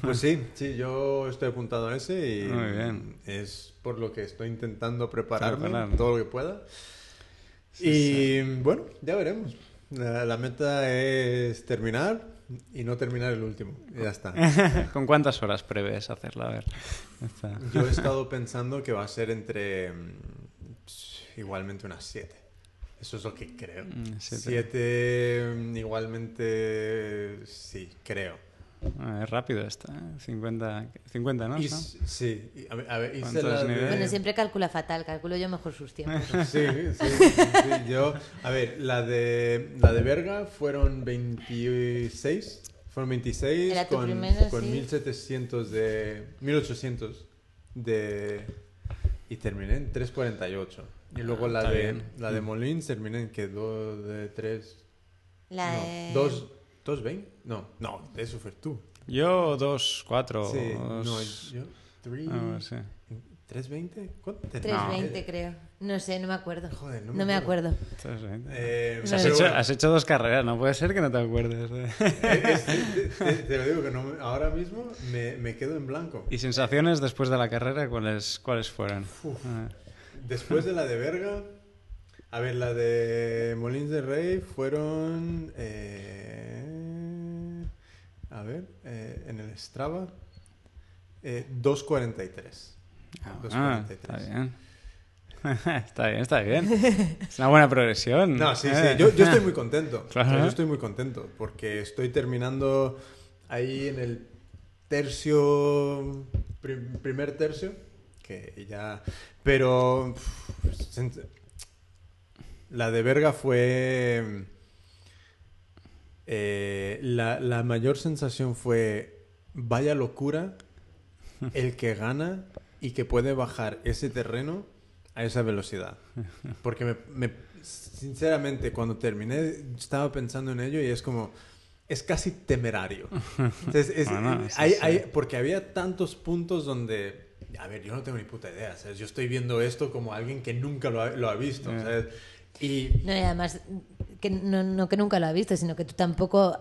Speaker 2: pues sí, sí, yo estoy apuntado a ese y
Speaker 3: Muy bien.
Speaker 2: es por lo que estoy intentando prepararme
Speaker 3: Preparar.
Speaker 2: todo lo que pueda. y bueno, ya veremos. La, la meta es terminar y no terminar el último. Y ya está.
Speaker 3: ¿Con cuántas horas prevés hacerla? A ver.
Speaker 2: Yo he estado pensando que va a ser entre mm, igualmente unas 7. Eso es lo que creo.
Speaker 3: Mm, siete.
Speaker 2: 7 igualmente sí, creo.
Speaker 3: Ah, es rápido esta, ¿eh? 50, 50 ¿no?
Speaker 2: Y
Speaker 3: ¿No?
Speaker 2: sí, y a ver, a ver, hice
Speaker 3: ¿Cuántos
Speaker 2: la de-
Speaker 3: niveles?
Speaker 1: Bueno, siempre calcula fatal, calculo yo mejor sus tiempos.
Speaker 2: Sí, sí, sí, yo, a ver, la de la de Berga fueron 26, fueron 26
Speaker 1: Era
Speaker 2: con,
Speaker 1: primera,
Speaker 2: con
Speaker 1: sí.
Speaker 2: 1700 de 1800 de y terminé en 348. Y luego la de
Speaker 3: bien.
Speaker 2: la de Molins terminé en que 2 de 3
Speaker 1: La
Speaker 2: no,
Speaker 1: de...
Speaker 2: 2 220? No, no, eso fue tú.
Speaker 3: Yo dos, cuatro.
Speaker 2: Sí,
Speaker 3: dos-
Speaker 2: no, yo 3
Speaker 3: Ah, sí.
Speaker 2: 320? ¿Cuánto terminé?
Speaker 1: 320 creo. No sé, no me acuerdo.
Speaker 2: Joder, no
Speaker 1: no,
Speaker 2: me
Speaker 1: me
Speaker 2: acuerdo.
Speaker 1: acuerdo.
Speaker 2: Eh,
Speaker 3: O sea, has, hecho,
Speaker 2: bueno.
Speaker 3: has hecho dos carreras, no puede ser que no te acuerdes. ¿eh?
Speaker 2: Es- te, te- te lo digo que no me- ahora mismo me, me quedo en blanco.
Speaker 3: ¿Y sensaciones después de la carrera cuáles, cuáles fueron?
Speaker 2: Uf.
Speaker 3: Ah,
Speaker 2: Después de la de Berga, a ver, la de Molins de Rey fueron. eh, a ver, eh, en el Strava, eh, 2.43.
Speaker 3: ah,
Speaker 2: 2.43.
Speaker 3: está bien. está bien, está bien. Es una buena progresión.
Speaker 2: No, sí,
Speaker 3: Eh.
Speaker 2: sí, yo, yo estoy muy contento.
Speaker 3: Claro.
Speaker 2: O sea, yo estoy muy contento porque estoy terminando ahí en el tercio, prim- primer tercio, que ya... Pero la de Berga fue... eh, la, la mayor sensación fue, vaya locura el que gana y que puede bajar ese terreno a esa velocidad. Porque me, me- sinceramente, cuando terminé, estaba pensando en ello y es como, es casi temerario. Entonces, es-
Speaker 3: Bueno, sí,
Speaker 2: hay-
Speaker 3: sí.
Speaker 2: hay- porque había tantos puntos donde, a ver, yo no tengo ni puta idea, ¿sabes? Yo estoy viendo esto como alguien que nunca lo ha, lo ha visto,
Speaker 3: Ya.
Speaker 2: ¿sabes? Y
Speaker 1: No, y además, que no, no que nunca lo has visto, sino que tú tampoco...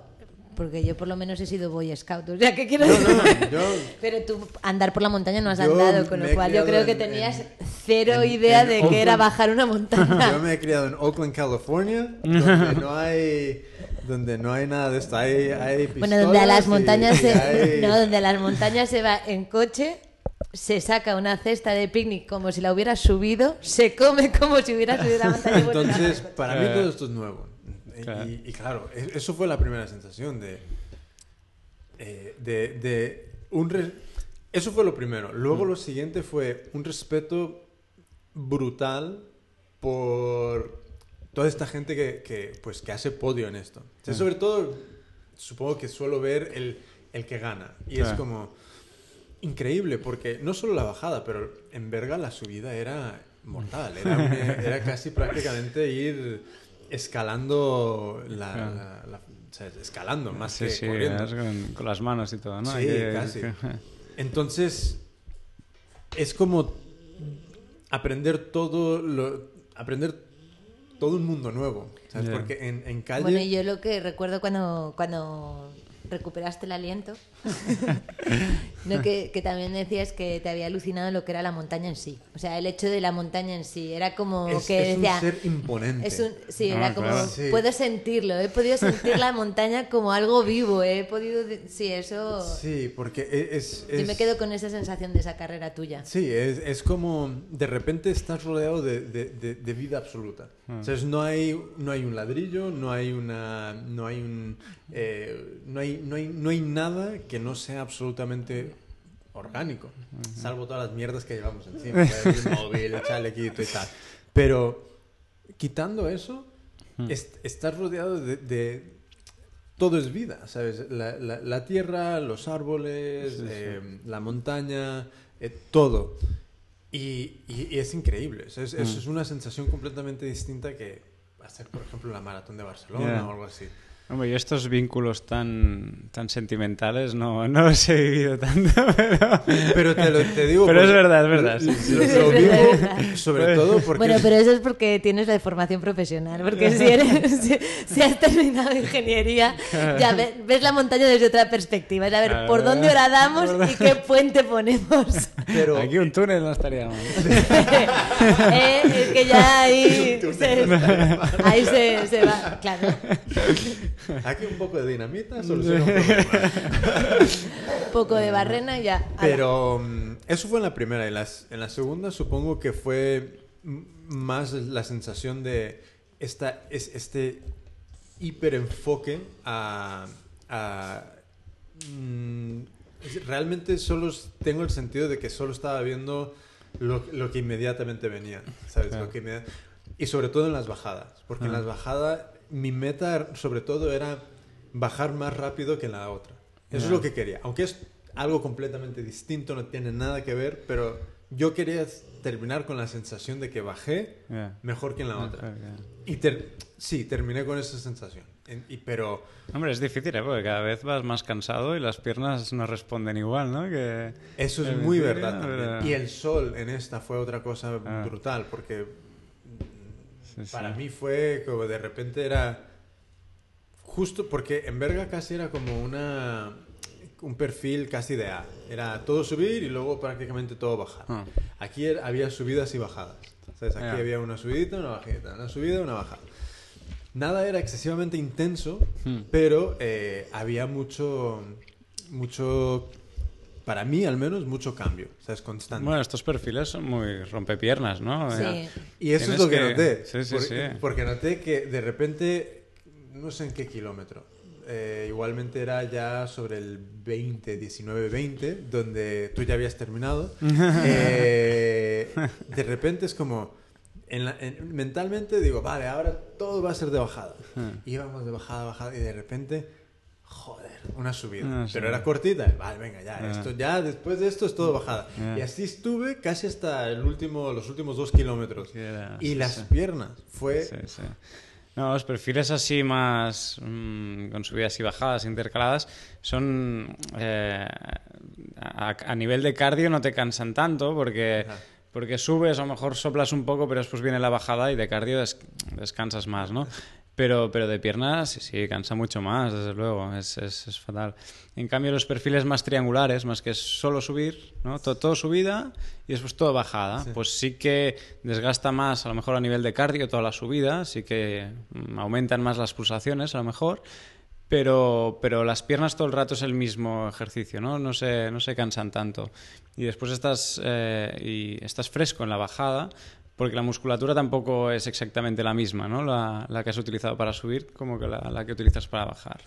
Speaker 1: Porque yo por lo menos he sido Boy Scout, o sea, ¿qué quiero
Speaker 2: No,
Speaker 1: decir?
Speaker 2: no, yo-
Speaker 1: Pero tú andar por la montaña no has andado, con lo cual yo creo que
Speaker 2: en-
Speaker 1: tenías
Speaker 2: en-
Speaker 1: cero
Speaker 2: en-
Speaker 1: idea
Speaker 2: en
Speaker 1: de que era bajar una montaña.
Speaker 2: Yo me he criado en Oakland, California, donde no hay, donde no hay nada de esto. Hay, hay
Speaker 1: Bueno, donde a las
Speaker 2: y-
Speaker 1: montañas
Speaker 2: y
Speaker 1: se,
Speaker 2: hay-
Speaker 1: no, donde a las montañas se va en coche, se saca una cesta de picnic como si la hubieras subido, se come como si hubieras subido la montaña.
Speaker 2: Entonces, para mí todo esto es nuevo. Y-
Speaker 3: Claro.
Speaker 2: Y, y claro, e- eso fue la primera sensación de... eh, de, de un re- eso fue lo primero. Luego lo siguiente fue un respeto brutal por toda esta gente que, que, pues, que hace podio en esto. O sea, sobre todo, supongo que suelo ver el, el que gana. Y es como increíble, porque no solo la bajada, pero en Berga la subida era mortal. Era, una- era casi prácticamente ir escalando la...
Speaker 3: Claro.
Speaker 2: la- la- o sea, escalando más
Speaker 3: Sí,
Speaker 2: que
Speaker 3: sí,
Speaker 2: corriendo.
Speaker 3: con, con las manos y todo, ¿no?
Speaker 2: Sí,
Speaker 3: Hay que-
Speaker 2: casi. Entonces, es como aprender todo lo... Aprender todo un mundo nuevo. ¿sabes? Porque en, en calle...
Speaker 1: Bueno, y yo lo que recuerdo cuando, cuando recuperaste el aliento, no, que, que también decías que te había alucinado lo que era la montaña en sí. O sea, el hecho de la montaña en sí. Era como
Speaker 2: es,
Speaker 1: que
Speaker 2: es
Speaker 1: decía...
Speaker 2: un ser imponente.
Speaker 1: Es un, sí,
Speaker 3: Ah,
Speaker 1: era como,
Speaker 3: claro.
Speaker 2: Sí.
Speaker 1: puedo sentirlo, he podido sentir la montaña como algo vivo, he podido, sí, eso,
Speaker 2: Sí, porque e- es...
Speaker 1: yo me
Speaker 2: es-
Speaker 1: quedo con esa sensación de esa carrera tuya.
Speaker 2: Sí, es, es como de repente estás rodeado de, de- de- de vida absoluta. O sea, es- no hay, no hay un ladrillo, no hay una, no hay un, eh, no hay, no hay, no hay nada que no sea absolutamente orgánico, salvo todas las mierdas que llevamos encima, el móvil, el chalequito y tal. Pero quitando eso, est- estás rodeado de, de todo es vida, ¿sabes? La, la- la tierra, los árboles, eh, la montaña, eh, todo. Y, y- y es increíble. Es, es-
Speaker 3: Mm.
Speaker 2: es una sensación completamente distinta que hacer, por ejemplo, la maratón de Barcelona o algo así.
Speaker 3: Hombre, yo estos vínculos tan, tan sentimentales no, no los he vivido tanto, pero...
Speaker 2: Pero te, lo, te digo...
Speaker 3: Pero es verdad, es verdad, sí, sí.
Speaker 2: Lo,
Speaker 1: Es verdad.
Speaker 2: sobre todo porque...
Speaker 1: Bueno, pero eso es porque tienes la formación profesional, porque si, eres, si, si has terminado ingeniería, ya ve- ves la montaña desde otra perspectiva, es a ver
Speaker 3: Claro,
Speaker 1: por dónde horadamos y qué puente ponemos.
Speaker 2: pero-
Speaker 3: Aquí un túnel no estaría mal.
Speaker 1: Eh, es que ya ahí se, ahí se, se va, claro.
Speaker 2: Aquí un poco de dinamita soluciona un problema.
Speaker 1: Un poco de barrena y ya.
Speaker 2: Pero mm, eso fue en la primera. En, las, en la segunda supongo que fue más la sensación de esta, es, este hiperenfoque a... a mm, realmente solo tengo el sentido de que solo estaba viendo lo, lo que inmediatamente venía. ¿Sabes?
Speaker 3: Claro.
Speaker 2: Lo que inmedi- y sobre todo en las bajadas. Porque en
Speaker 3: Ah.
Speaker 2: las bajadas mi meta sobre todo era bajar más rápido que la otra. Eso es
Speaker 3: Ya.
Speaker 2: lo que quería. Aunque es algo completamente distinto, no tiene nada que ver, pero yo quería terminar con la sensación de que bajé
Speaker 3: Ya.
Speaker 2: mejor que en la otra. Y ter- sí, terminé con esa sensación. En- y, pero
Speaker 3: Hombre, es difícil, ¿eh? Porque cada vez vas más cansado y las piernas no responden igual, ¿no? Que...
Speaker 2: eso es muy verdad también.
Speaker 3: pero-
Speaker 2: Y el sol en esta fue otra cosa
Speaker 3: Ah.
Speaker 2: brutal, porque
Speaker 3: Sí, sí.
Speaker 2: para mí fue como de repente era justo porque en Berga casi era como una un perfil casi de A. Era todo subir y luego prácticamente todo bajar.
Speaker 3: Ah.
Speaker 2: Aquí era- había subidas y bajadas. ¿Sabes? Aquí había una subidita, una bajita, una subida, una bajada. Nada era excesivamente intenso,
Speaker 3: Hmm.
Speaker 2: pero eh, había mucho, mucho, para mí al menos, mucho cambio. ¿Sabes? Constante.
Speaker 3: Bueno, estos perfiles son muy rompepiernas, ¿no?
Speaker 1: Sí.
Speaker 3: Ya.
Speaker 2: Y eso es lo que,
Speaker 3: que-
Speaker 2: noté.
Speaker 3: Sí, sí,
Speaker 2: Por-
Speaker 3: sí.
Speaker 2: Porque noté que de repente, no sé en qué kilómetro, eh, igualmente era ya sobre el 20, 19, 20, donde tú ya habías terminado. Eh, de repente es como, en la- en- mentalmente digo, vale, ahora todo va a ser de bajada. Y íbamos de bajada, bajada, y de repente, joder, una subida.
Speaker 3: Ah, sí.
Speaker 2: Pero era cortita, vale, venga, ya,
Speaker 3: Ah.
Speaker 2: esto ya, después de esto es todo bajada.
Speaker 3: Ah.
Speaker 2: Y así estuve casi hasta el último, los últimos dos kilómetros. Y las
Speaker 3: sí.
Speaker 2: piernas, fue...
Speaker 3: Sí. No, los perfiles así más mm, con subidas y bajadas intercaladas son eh, a, a nivel de cardio no te cansan tanto porque
Speaker 2: Ajá.
Speaker 3: porque subes a lo mejor soplas un poco pero después viene la bajada y de cardio des- descansas más, ¿no? Pero, pero de piernas sí, sí, cansa mucho más, desde luego, es, es, es fatal. En cambio, los perfiles más triangulares, más que solo subir, ¿no? todo, todo subida y después todo bajada, pues sí que desgasta más, a lo mejor a nivel de cardio, toda la subida, sí que mm, aumentan más las pulsaciones, a lo mejor, pero, pero las piernas todo el rato es el mismo ejercicio, ¿no? No se, no se cansan tanto. Y después estás, eh, y estás fresco en la bajada, porque la musculatura tampoco es exactamente la misma, ¿no? La, la que has utilizado para subir como que la, la que utilizas para bajar.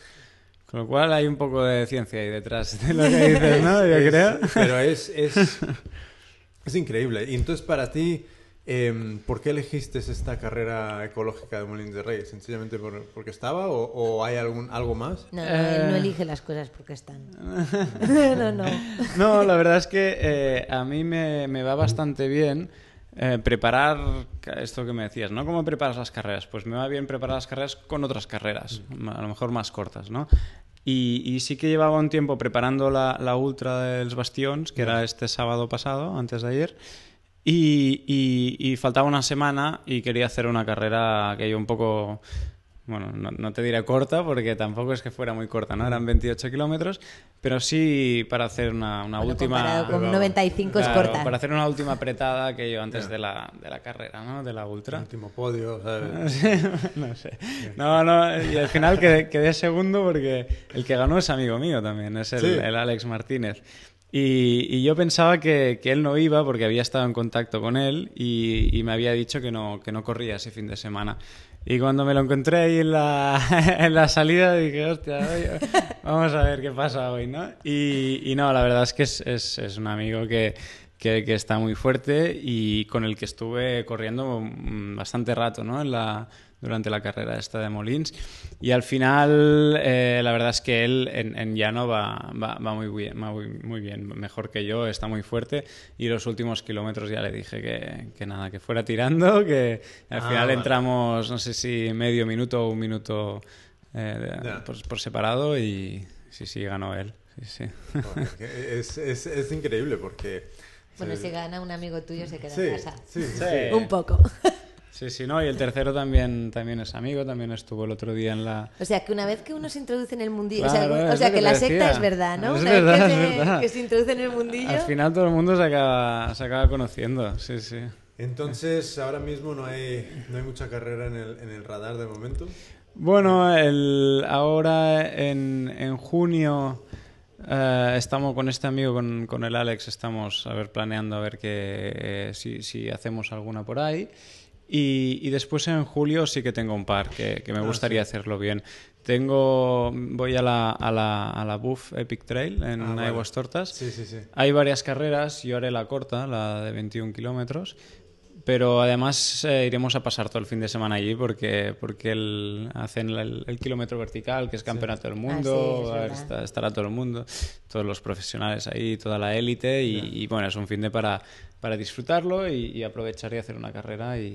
Speaker 3: Con lo cual hay un poco de ciencia ahí detrás de lo que dices, ¿no? Yo
Speaker 2: es-
Speaker 3: creo.
Speaker 2: Pero es, es, es increíble. Y entonces para ti, em, ¿por qué elegiste esta carrera ecológica de Molins de Rey? ¿Sencillamente por- porque estaba o, o hay algún, algo más?
Speaker 1: No, no, él no
Speaker 3: Eh.
Speaker 1: elige las cosas porque están. no, no.
Speaker 3: No, la verdad es que eh, a mí me, me va bastante bien eh, preparar esto que me decías, ¿no? ¿Cómo preparas las carreras? Pues me va bien preparar las carreras con otras carreras, a lo mejor más cortas, ¿no? Y, y sí que llevaba un tiempo preparando la, la ultra de los Bastions, que era este sábado pasado, antes de ayer, y, y- y faltaba una semana y quería hacer una carrera que yo un poco, bueno, no, no te diré corta porque tampoco es que fuera muy corta, ¿no? Eran 28 kilómetros, pero sí para hacer una, una
Speaker 1: Bueno,
Speaker 3: última...
Speaker 1: con 95 es
Speaker 3: Claro,
Speaker 1: corta.
Speaker 3: Para hacer una última apretada que yo antes de, la, de la carrera, ¿no? De la ultra.
Speaker 2: Último podio, ¿sabes?
Speaker 3: no sé. No, no, y al final quedé, quedé segundo porque el que ganó es amigo mío también, es el,
Speaker 2: Sí.
Speaker 3: el Alex Martínez. Y, y yo pensaba que, que él no iba porque había estado en contacto con él y, y me había dicho que no, que no corría ese fin de semana. Y cuando me lo encontré ahí en la, en la salida dije, hostia, vamos a ver qué pasa hoy, ¿no? Y, y no, la verdad es que es, es, es un amigo que, que, que está muy fuerte y con el que estuve corriendo mm, bastante rato, ¿no? En la, durante la carrera esta de Molins. Y al final, eh, la verdad es que él en, en llano va, va, va muy bien, va muy, muy bien, mejor que yo, está muy fuerte. Y los últimos kilómetros ya le dije que, que nada, que fuera tirando, que al
Speaker 2: Ah,
Speaker 3: final
Speaker 2: vale.
Speaker 3: entramos, no sé si medio minuto o un minuto eh,
Speaker 2: Ya.
Speaker 3: por, por separado y sí, sí, ganó él. Sí, sí.
Speaker 2: Es, es, es increíble porque...
Speaker 1: Bueno,
Speaker 2: se-
Speaker 1: si gana un amigo tuyo se queda
Speaker 2: Sí,
Speaker 1: en casa.
Speaker 2: Sí. sí.
Speaker 1: Un poco.
Speaker 3: Sí, sí, no, y el tercero también, también es amigo, también estuvo el otro día en la...
Speaker 1: O sea, que una vez que uno se introduce en el mundillo,
Speaker 3: Claro,
Speaker 1: o sea, o que
Speaker 3: que
Speaker 1: la secta es verdad, ¿no?
Speaker 3: Es
Speaker 1: una
Speaker 3: verdad,
Speaker 1: vez
Speaker 3: es
Speaker 1: que se,
Speaker 3: verdad.
Speaker 1: que se introduce en el mundillo.
Speaker 3: Al final todo el mundo se acaba, se acaba conociendo, sí, sí.
Speaker 2: Entonces, ahora mismo no hay, no hay mucha carrera en el, en el radar de momento.
Speaker 3: Bueno, el, ahora en, en junio eh, estamos con este amigo, con, con el Alex, estamos a ver planeando a ver que, eh, si, si hacemos alguna por ahí. Y, y después en julio sí que tengo un par que, que me
Speaker 2: Ah,
Speaker 3: gustaría hacerlo bien. Tengo, voy a la, a la, a la Buff Epic Trail en
Speaker 2: Ah, vale.
Speaker 3: Aguas Tortas.
Speaker 2: Sí, sí, sí.
Speaker 3: Hay varias carreras, yo haré la corta, la de 21 kilómetros, pero además eh, iremos a pasar todo el fin de semana allí porque, porque el- hacen el, el kilómetro vertical, que es campeonato del mundo,
Speaker 1: Ah, sí, es verdad.
Speaker 3: está- estará todo el mundo, todos los profesionales ahí, toda la élite, y, y, bueno, es un fin de para, para disfrutarlo y, y aprovechar y hacer una carrera y,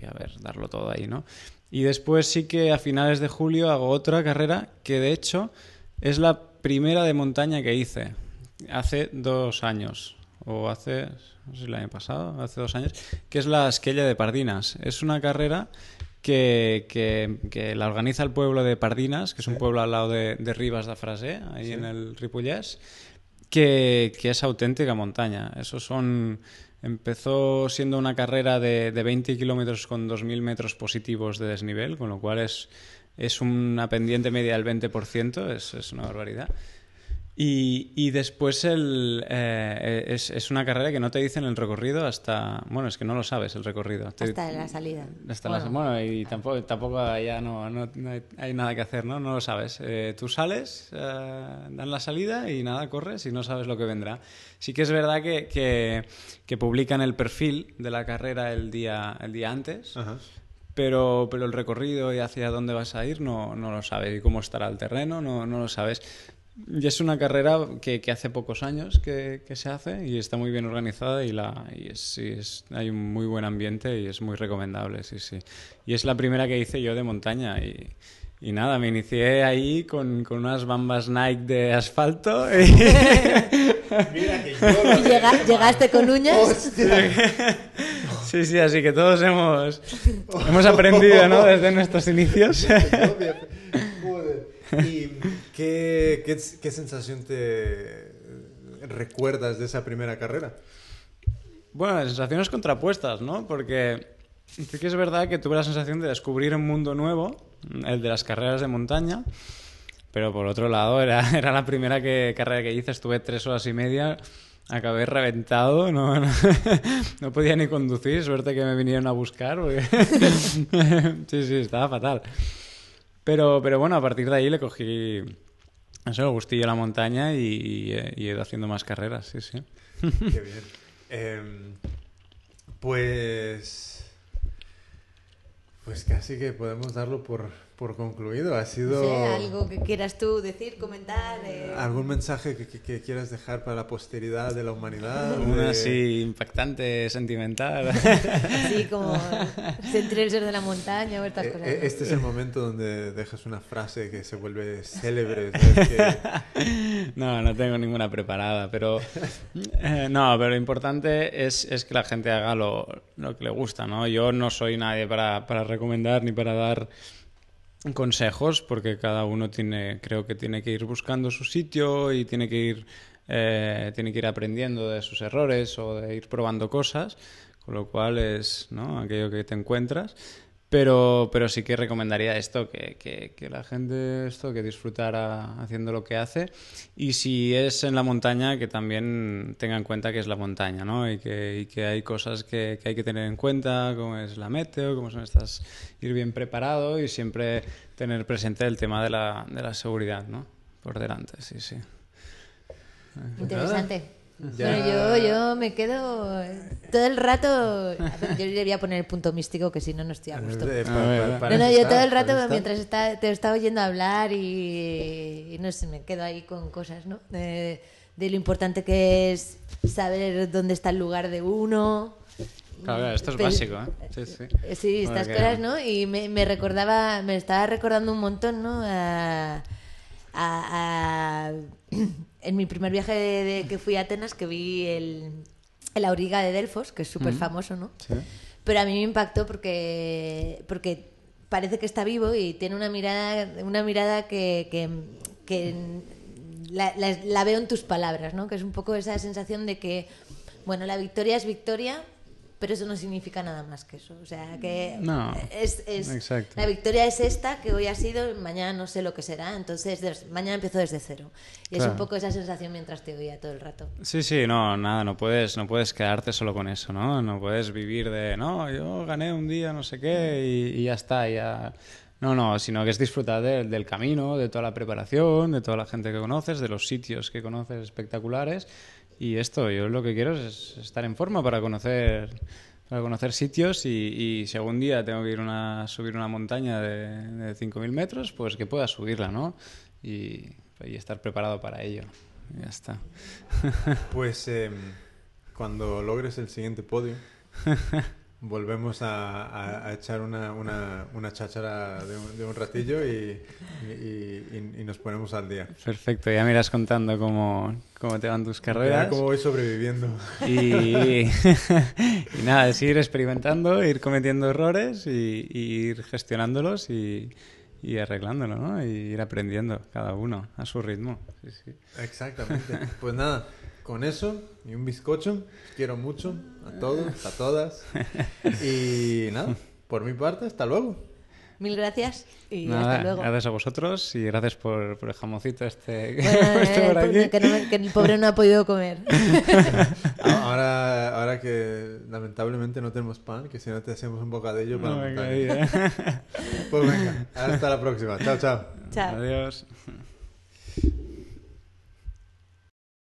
Speaker 3: y, a ver, darlo todo ahí, ¿no? Y después sí que a finales de julio hago otra carrera que de hecho es la primera de montaña que hice hace dos años o hace no sé si el año pasado hace dos años que es la Esquella de Pardinas es una carrera que, que- que la organiza el pueblo de Pardinas que es un pueblo al lado de, de Ribas de Frasé ahí en el Ripollès que, que es auténtica montaña. Eso son... Empezó siendo una carrera de, de 20 kilómetros con 2.000 metros positivos de desnivel, con lo cual es, es una pendiente media del 20%, es, es una barbaridad. Y, y después el, eh, es, es una carrera que no te dicen el recorrido hasta... Bueno, es que no lo sabes el recorrido. Te-
Speaker 1: Hasta la salida.
Speaker 3: hasta
Speaker 1: Bueno.
Speaker 3: bueno, y tampoco, tampoco ya no, no- no hay, hay nada que hacer, ¿no? No lo sabes. Eh, tú sales, eh, dan la salida y nada, corres y no sabes lo que vendrá. Sí que es verdad que, que, que publican el perfil de la carrera el día, el día antes,
Speaker 2: Ajá.
Speaker 3: pero, pero el recorrido y hacia dónde vas a ir no, no lo sabes. Y cómo estará el terreno no, no lo sabes. Y es una carrera que, que hace pocos años que, que se hace y está muy bien organizada y, la, y es, sí, es- hay un muy buen ambiente y es muy recomendable, sí, sí. Y es la primera que hice yo de montaña y, y nada, me inicié ahí con, con unas bambas Nike de asfalto y...
Speaker 2: Mira que yo
Speaker 1: ¿Y llega- llegaste con uñas?
Speaker 3: Sí, sí, así que todos hemos, hemos aprendido, ¿no? Desde nuestros inicios.
Speaker 2: Joder. ¿Y qué, qué, sensación te recuerdas de esa primera carrera?
Speaker 3: Bueno, sensaciones contrapuestas, ¿no? Porque sí que es verdad que tuve la sensación de descubrir un mundo nuevo, el de las carreras de montaña, pero por otro lado era, era la primera que, carrera que hice, estuve tres horas y media, acabé reventado, no, no, podía ni conducir, suerte que me vinieron a buscar, sí, sí, estaba fatal. Pero, pero bueno, a partir de ahí le cogí eso, gustillo la montaña y, y he- y he ido haciendo más carreras, sí, sí.
Speaker 2: Qué bien. Em, pues. Pues casi que podemos darlo por, por concluido. Ha
Speaker 1: No
Speaker 2: sido.
Speaker 1: sé, algo que quieras tú decir, comentar. eh.
Speaker 2: ¿Algún mensaje que, que- que quieras dejar para la posteridad de la humanidad?
Speaker 3: Una
Speaker 2: De-
Speaker 3: así impactante, sentimental.
Speaker 1: Así como Sentinels de la montaña o estas
Speaker 2: Eh,
Speaker 1: cosas.
Speaker 2: eh,
Speaker 1: ¿no?
Speaker 2: Este es el momento donde dejas una frase que se vuelve célebre.
Speaker 3: No, no tengo ninguna preparada, pero eh, no, pero lo importante es, es que la gente haga lo, lo que le gusta, ¿no? Yo no soy nadie para, para recomendar ni para dar consejos, porque cada uno tiene, creo que tiene que ir buscando su sitio y tiene que ir, eh, tiene que ir aprendiendo de sus errores o de ir probando cosas, con lo cual es ¿no? aquello que te encuentras. Pero, pero sí que recomendaría esto, que, que, que la gente esto, que disfrutara haciendo lo que hace. Y si es en la montaña, que también tenga en cuenta que es la montaña, ¿no? Y que, y que hay cosas que, hay que tener en cuenta, como es la meteo, como son estas, ir bien preparado y siempre tener presente el tema de la, de la seguridad, ¿no? Por delante, sí, sí.
Speaker 1: Interesante.
Speaker 2: Ya-
Speaker 1: Bueno, yo, yo me quedo todo el rato. Yo le voy a poner el punto místico, que si no, no estoy a gusto.
Speaker 2: Eh, pa-
Speaker 3: A ver,
Speaker 2: pa- para
Speaker 1: No, no, yo
Speaker 2: está,
Speaker 1: todo el rato, mientras está, te estaba oyendo hablar y, y no sé, me quedo ahí con cosas, ¿no? De, de lo importante que es saber dónde está el lugar de uno.
Speaker 3: Claro, claro, esto es
Speaker 1: Pero-
Speaker 3: básico, ¿eh? Sí, sí.
Speaker 1: Eh, Sí, estas
Speaker 3: Porque-
Speaker 1: cosas, ¿no? Y me, me recordaba, me estaba recordando un montón, ¿no? A, a- a- en mi primer viaje de, de que fui a Atenas, que vi el, el Auriga de Delfos, que es súper famoso, ¿no?
Speaker 3: Sí.
Speaker 1: Pero a mí me impactó porque, porque parece que está vivo y tiene una mirada, una mirada que, que, que la, la- la veo en tus palabras, ¿no? Que es un poco esa sensación de que, bueno, la victoria es victoria, pero eso no significa nada más que eso. O sea, que
Speaker 3: No,
Speaker 1: es, es-
Speaker 3: exacto.
Speaker 1: la victoria es esta, que hoy ha sido, mañana no sé lo que será, entonces des- mañana empiezo desde cero. Y es un poco esa sensación mientras te oía todo el rato.
Speaker 3: Sí, sí, no, nada, no puedes, no puedes quedarte solo con eso, ¿no? No puedes vivir de, no, yo gané un día, no sé qué, y, y ya está, ya... No, no, sino que es disfrutar de- del camino, de toda la preparación, de toda la gente que conoces, de los sitios que conoces espectaculares. Y esto, yo lo que quiero es estar en forma para conocer, para conocer sitios y, y si algún día tengo que ir una, subir una montaña de, de 5.000 metros, pues que pueda subirla, ¿no? Y, y estar preparado para ello. Ya está.
Speaker 2: Pues em, cuando logres el siguiente podio, volvemos a, a- a echar una, una, una cháchara de un, de un ratillo y, y- y- y nos ponemos al día.
Speaker 3: Perfecto, ya me irás contando cómo, cómo te van tus carreras.
Speaker 2: cómo voy sobreviviendo.
Speaker 3: Y, nada, es ir experimentando, ir cometiendo errores y, ir gestionándolos y, y arreglándolo, ¿no? Y ir aprendiendo cada uno a su ritmo. Sí, sí.
Speaker 2: Exactamente. Pues nada, con eso y un bizcocho, quiero mucho a todos, a todas. Y nada, por mi parte, hasta luego.
Speaker 1: Mil gracias y
Speaker 3: Nada,
Speaker 1: hasta luego.
Speaker 3: gracias a vosotros y gracias por, por el jamoncito este que
Speaker 1: Bueno, eh,
Speaker 3: por
Speaker 1: el-
Speaker 3: aquí.
Speaker 1: que, no me- que el pobre no ha podido comer.
Speaker 2: Ahora, ahora que lamentablemente no tenemos pan, que si no te hacemos un bocadillo para
Speaker 3: No me
Speaker 2: montaña.
Speaker 3: caía.
Speaker 2: Pues venga, hasta la próxima. Chao, chao.
Speaker 1: Chao.
Speaker 3: Adiós.